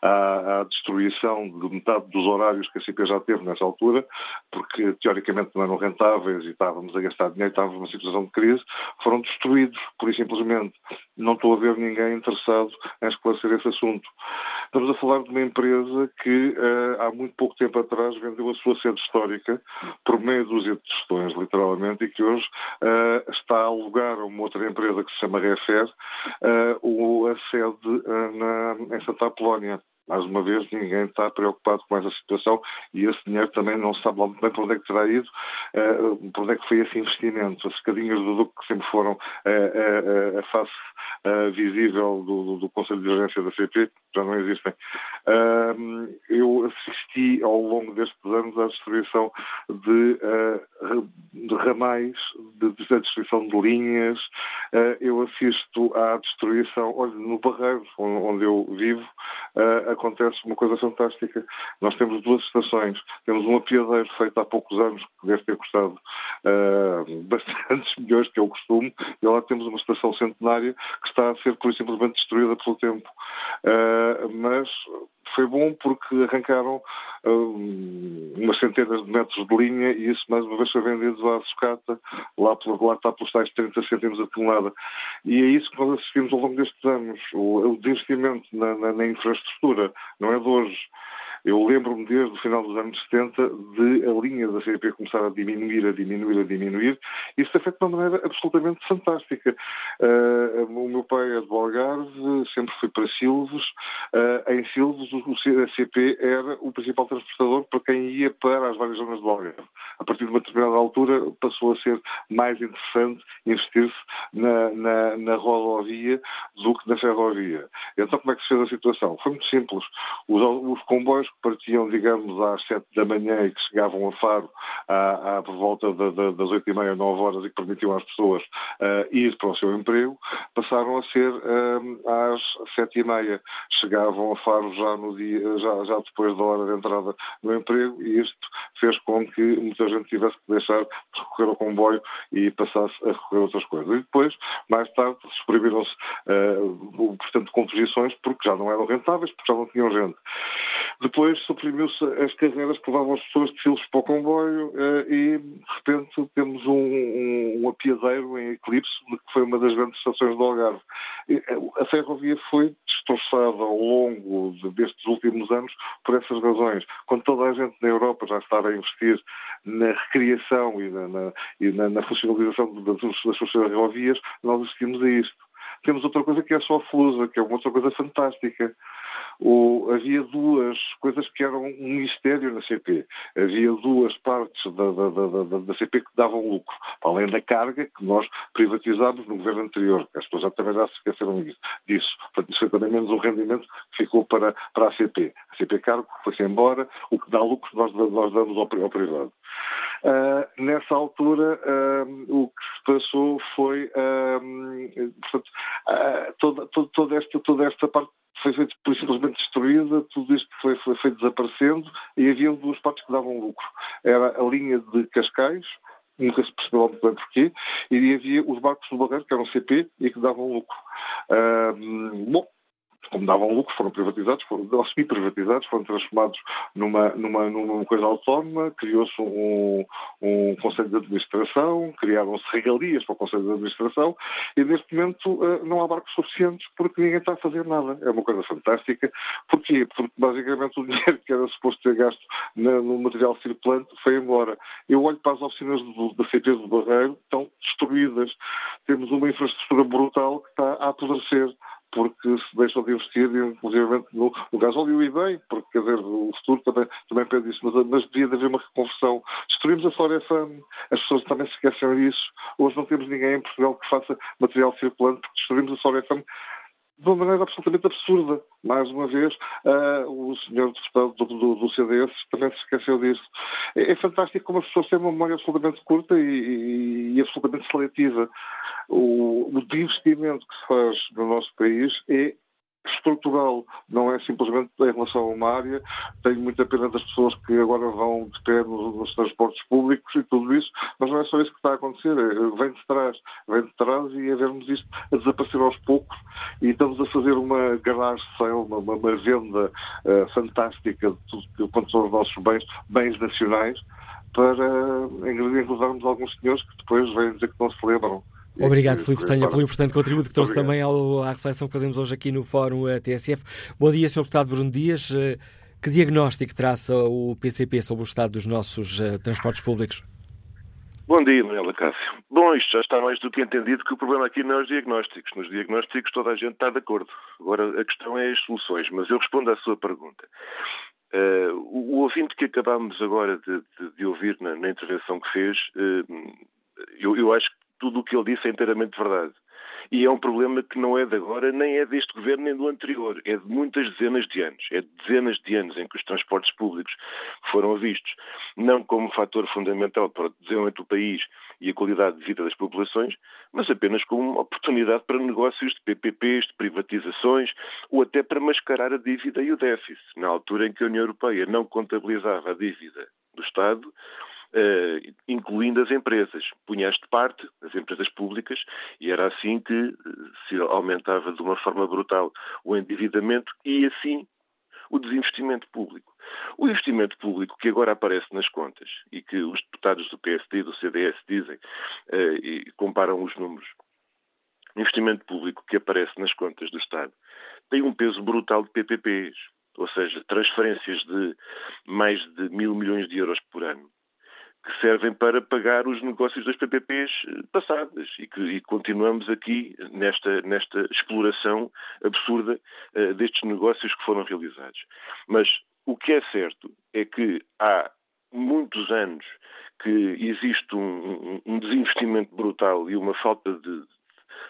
Speaker 12: à, à, destruição de metade dos horários que a CP já teve nessa altura, porque teoricamente não eram rentáveis e estávamos a gastar dinheiro, estávamos numa situação de crise, foram destruídos, por e simplesmente. Não estou a ver ninguém interessado em esclarecer esse assunto. Estamos a falar de uma empresa que uh, há muito pouco tempo atrás vendeu a sua sede histórica por meia dúzia de tostões, literalmente, e que hoje uh, está a alugar a uma outra empresa que se chama Refer uh, a sede na, em Santa Apolónia. Mais uma vez, ninguém está preocupado com essa situação e esse dinheiro também não se sabe muito bem para onde é que terá ido, uh, para onde é que foi esse investimento. As escadinhas do Duque que sempre foram uh, uh, a face visível do, do, Conselho de Agência da CP, já não existem. eu assisti ao longo destes anos à destruição de, de ramais, de, de destruição de linhas, eu assisto à destruição, olha, no Barreiro, onde eu vivo, acontece uma coisa fantástica. Nós temos duas estações. Temos um apiadeiro feito há poucos anos, que deve ter custado uh, [LAUGHS] bastantes milhões, que é o costume, e lá temos uma estação centenária que está a ser, por simplesmente, destruída pelo tempo. Uh, mas foi bom porque arrancaram uh, umas centenas de metros de linha e isso mais uma vez foi vendido à sucata, lá, por, lá está pelos tais 30 cêntimos a tonelada. E é isso que nós assistimos ao longo destes anos, o, o na, na, na infraestrutura, não é de hoje. Eu lembro-me desde o final dos anos 70 de a linha da CP começar a diminuir, a diminuir, a diminuir. Isso foi feito de uma maneira absolutamente fantástica. Uh, o meu pai é de Algarve, sempre fui para Silves. Uh, em Silves, a CP era o principal transportador para quem ia para as várias zonas do Algarve. A partir de uma determinada altura passou a ser mais interessante investir-se na, na, na rodovia do que na ferrovia. Então como é que se fez a situação? Foi muito simples. Os, os comboios que partiam, digamos, às sete da manhã e que chegavam a Faro à, à por volta das oito e meia, nove horas e que permitiam às pessoas uh, ir para o seu emprego, passaram a ser uh, às sete e meia. Chegavam a Faro já no dia, já, já depois da hora de entrada no emprego e isto fez com que muita gente tivesse que deixar de recorrer ao comboio e passasse a recorrer a outras coisas. E depois, mais tarde, exprimiram-se, uh, portanto, composições porque já não eram rentáveis, porque já não tinham gente. Depois suprimiu-se as carreiras que levavam as pessoas de filos para o comboio eh, e, de repente, temos um, um, um apiadeiro em eclipse, que foi uma das grandes estações do Algarve. Eh, a ferrovia foi destroçada ao longo destes últimos anos por essas razões. Quando toda a gente na Europa já estava a investir na recriação e na, na, e na, na funcionalização das, das suas ferrovias, nós assistimos a isto. Temos outra coisa que é só a Flusa, que é uma outra coisa fantástica havia duas coisas que eram um mistério na CP. Havia duas partes da, da, da, da, CP que davam lucro, além da carga que nós privatizámos no governo anterior. As pessoas também já se esqueceram disso. Portanto, isso foi também menos um rendimento que ficou para, para a CP. A CP Cargo foi-se embora, o que dá lucro nós, nós damos ao, ao privado. Uh, nessa altura, uh, o que se passou foi, uh, portanto, toda, toda, esta, toda esta parte foi, foi simplesmente destruída, tudo isto foi, foi, foi desaparecendo e havia duas partes que davam lucro. Era a linha de Cascais, nunca se percebeu muito bem porquê, e havia os barcos do Barreiro, que eram CP, e que davam lucro. Uh, bom, como davam lucro, foram privatizados, foram semi-privatizados, foram transformados numa, numa, numa coisa autónoma, criou-se um, um Conselho de Administração, criaram-se regalias para o Conselho de Administração e neste momento eh, não há barcos suficientes porque ninguém está a fazer nada. É uma coisa fantástica. Porquê? Porque basicamente o [LAUGHS] dinheiro que era suposto ter gasto no material circulante foi embora. Eu olho para as oficinas do, da CP do Barreiro, estão destruídas. Temos uma infraestrutura brutal que está a apodrecer porque se deixam de investir, inclusive no, no gasóleo e bem, porque quer dizer, o futuro também, também pede isso, mas, mas devia haver uma reconversão. Destruímos a Flora FM, as pessoas também se esquecem disso. Hoje não temos ninguém em Portugal que faça material circulante, porque destruímos a Flora FM de uma maneira absolutamente absurda. Mais uma vez, uh, o senhor deputado do, do, do, CDS também se esqueceu disso. É, é, fantástico como as pessoas têm uma memória absolutamente curta e, e, e absolutamente seletiva. O, o investimento que se faz no nosso país é estrutural, não é simplesmente em relação a uma área. Tenho muita pena das pessoas que agora vão de pé nos, nos, transportes públicos e tudo isso, mas não é só isso que está a acontecer. É, vem de trás, vem de trás e a vermos isto a desaparecer aos poucos e estamos a fazer uma garage sale, uma, uma venda uh, fantástica de tudo quanto são os nossos bens, bens nacionais, para engredarmos alguns senhores que depois vêm dizer que não se lembram.
Speaker 2: Obrigado, Filipe Senha, pelo importante contributo que trouxe Obrigado. também ao, à reflexão que fazemos hoje aqui no Fórum eh, TSF. Bom dia, Sr. Deputado Bruno Dias. Eh, que diagnóstico traça o PCP sobre o estado dos nossos uh, transportes públicos?
Speaker 19: Bom dia, Manuela Cássio. Bom, isto já está mais do que entendido que o problema aqui não é os diagnósticos. Nos diagnósticos toda a gente está de acordo. Agora, a questão é as soluções, mas eu respondo à sua pergunta. Uh, o, o ouvinte que acabámos agora de, de, de ouvir na, na, intervenção que fez, uh, eu, eu acho que tudo o que ele disse é inteiramente verdade. E é um problema que não é de agora, nem é deste governo, nem do anterior. É de muitas dezenas de anos. É de dezenas de anos em que os transportes públicos foram vistos não como fator fundamental para o desenvolvimento do país e a qualidade de vida das populações, mas apenas como uma oportunidade para negócios de PPPs, de privatizações ou até para mascarar a dívida e o déficit. Na altura em que a União Europeia não contabilizava a dívida do Estado, incluindo as empresas. Punha-as de parte, as empresas públicas, e era assim que uh, se aumentava de uma forma brutal o endividamento e assim o desinvestimento público. O investimento público que agora aparece nas contas e que os deputados do PSD e do CDS dizem uh, e comparam os números, o investimento público que aparece nas contas do Estado tem um peso brutal de PPPs, ou seja, transferências de mais de mil milhões de euros por ano que servem para pagar os negócios das PPPs passadas e que e continuamos aqui nesta, nesta exploração absurda uh, destes negócios que foram realizados. Mas o que é certo é que há muitos anos que existe um, um desinvestimento brutal e uma falta de,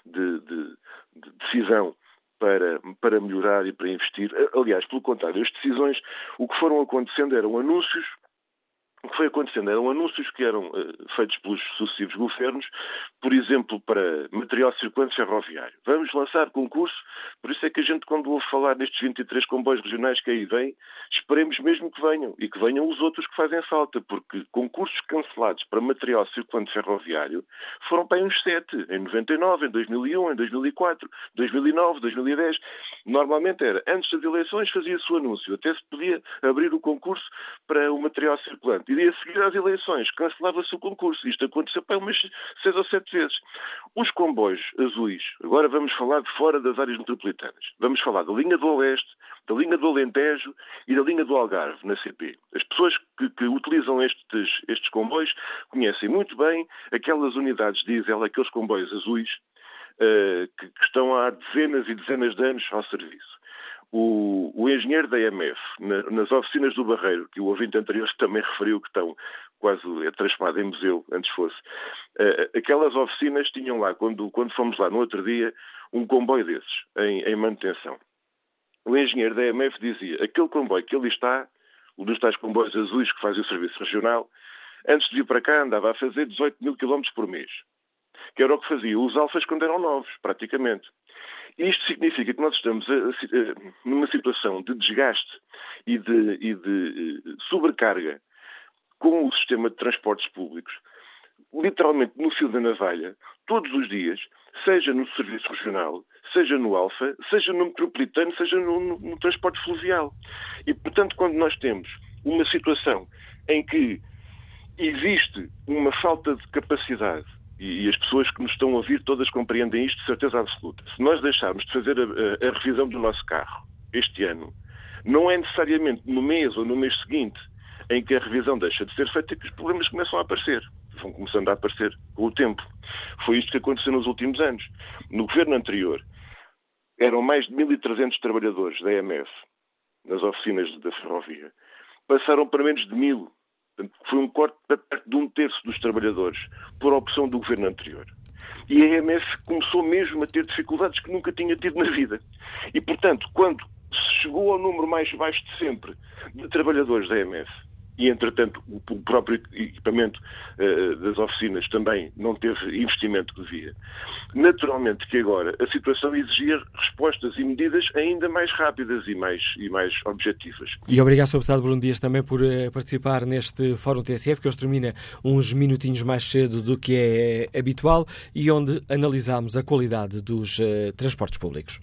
Speaker 19: de, de, de decisão para, para melhorar e para investir. Aliás, pelo contrário, as decisões, o que foram acontecendo eram anúncios o que foi acontecendo eram anúncios que eram uh, feitos pelos sucessivos governos, por exemplo, para material circulante ferroviário. Vamos lançar concurso, por isso é que a gente, quando ouve falar nestes 23 comboios regionais que aí vêm, esperemos mesmo que venham e que venham os outros que fazem falta, porque concursos cancelados para material circulante ferroviário foram para uns sete, em 99, em 2001, em 2004, 2009, 2010. Normalmente era, antes das eleições fazia-se o anúncio, até se podia abrir o concurso para o material circulante e a seguir às eleições cancelava-se o concurso. Isto aconteceu para umas seis ou sete vezes. Os comboios azuis, agora vamos falar de fora das áreas metropolitanas. Vamos falar da linha do Oeste, da linha do Alentejo e da linha do Algarve, na CP. As pessoas que, que utilizam estes, estes comboios conhecem muito bem aquelas unidades diesel, aqueles comboios azuis, que, que estão há dezenas e dezenas de anos ao serviço. O, o engenheiro da EMF, na, nas oficinas do Barreiro, que o ouvinte anterior também referiu que estão quase transformadas em museu, antes fosse, uh, aquelas oficinas tinham lá, quando, quando fomos lá no outro dia, um comboio desses, em, em manutenção. O engenheiro da EMF dizia, aquele comboio que ali está, um dos tais comboios azuis que fazem o serviço regional, antes de vir para cá andava a fazer 18 mil quilómetros por mês, que era o que fazia os alfas quando eram novos, praticamente. Isto significa que nós estamos a, a, numa situação de desgaste e de, e de eh, sobrecarga com o sistema de transportes públicos, literalmente no fio da navalha, todos os dias, seja no serviço regional, seja no Alfa, seja no metropolitano, seja no, no, no transporte fluvial. E, portanto, quando nós temos uma situação em que existe uma falta de capacidade e, as pessoas que nos estão a ouvir todas compreendem isto de certeza absoluta. Se nós deixarmos de fazer a, a, revisão do nosso carro este ano, não é necessariamente no mês ou no mês seguinte em que a revisão deixa de ser feita que os problemas começam a aparecer. Vão começando a aparecer com o tempo. Foi isto que aconteceu nos últimos anos. No governo anterior, eram mais de 1.300 trabalhadores da EMF nas oficinas da ferrovia. Passaram para menos de mil foi um corte perto de um terço dos trabalhadores, por opção do governo anterior. E a EMF começou mesmo a ter dificuldades que nunca tinha tido na vida. E, portanto, quando se chegou ao número mais baixo de sempre de trabalhadores da EMF, e, entretanto, o próprio equipamento uh, das oficinas também não teve investimento que devia. Naturalmente que agora a situação exigia respostas e medidas ainda mais rápidas e mais, e mais objetivas.
Speaker 2: E obrigado, Sr. Deputado Bruno Dias, também por uh, participar neste Fórum TSF, que hoje termina uns minutinhos mais cedo do que é habitual e onde analisamos a qualidade dos transportes públicos.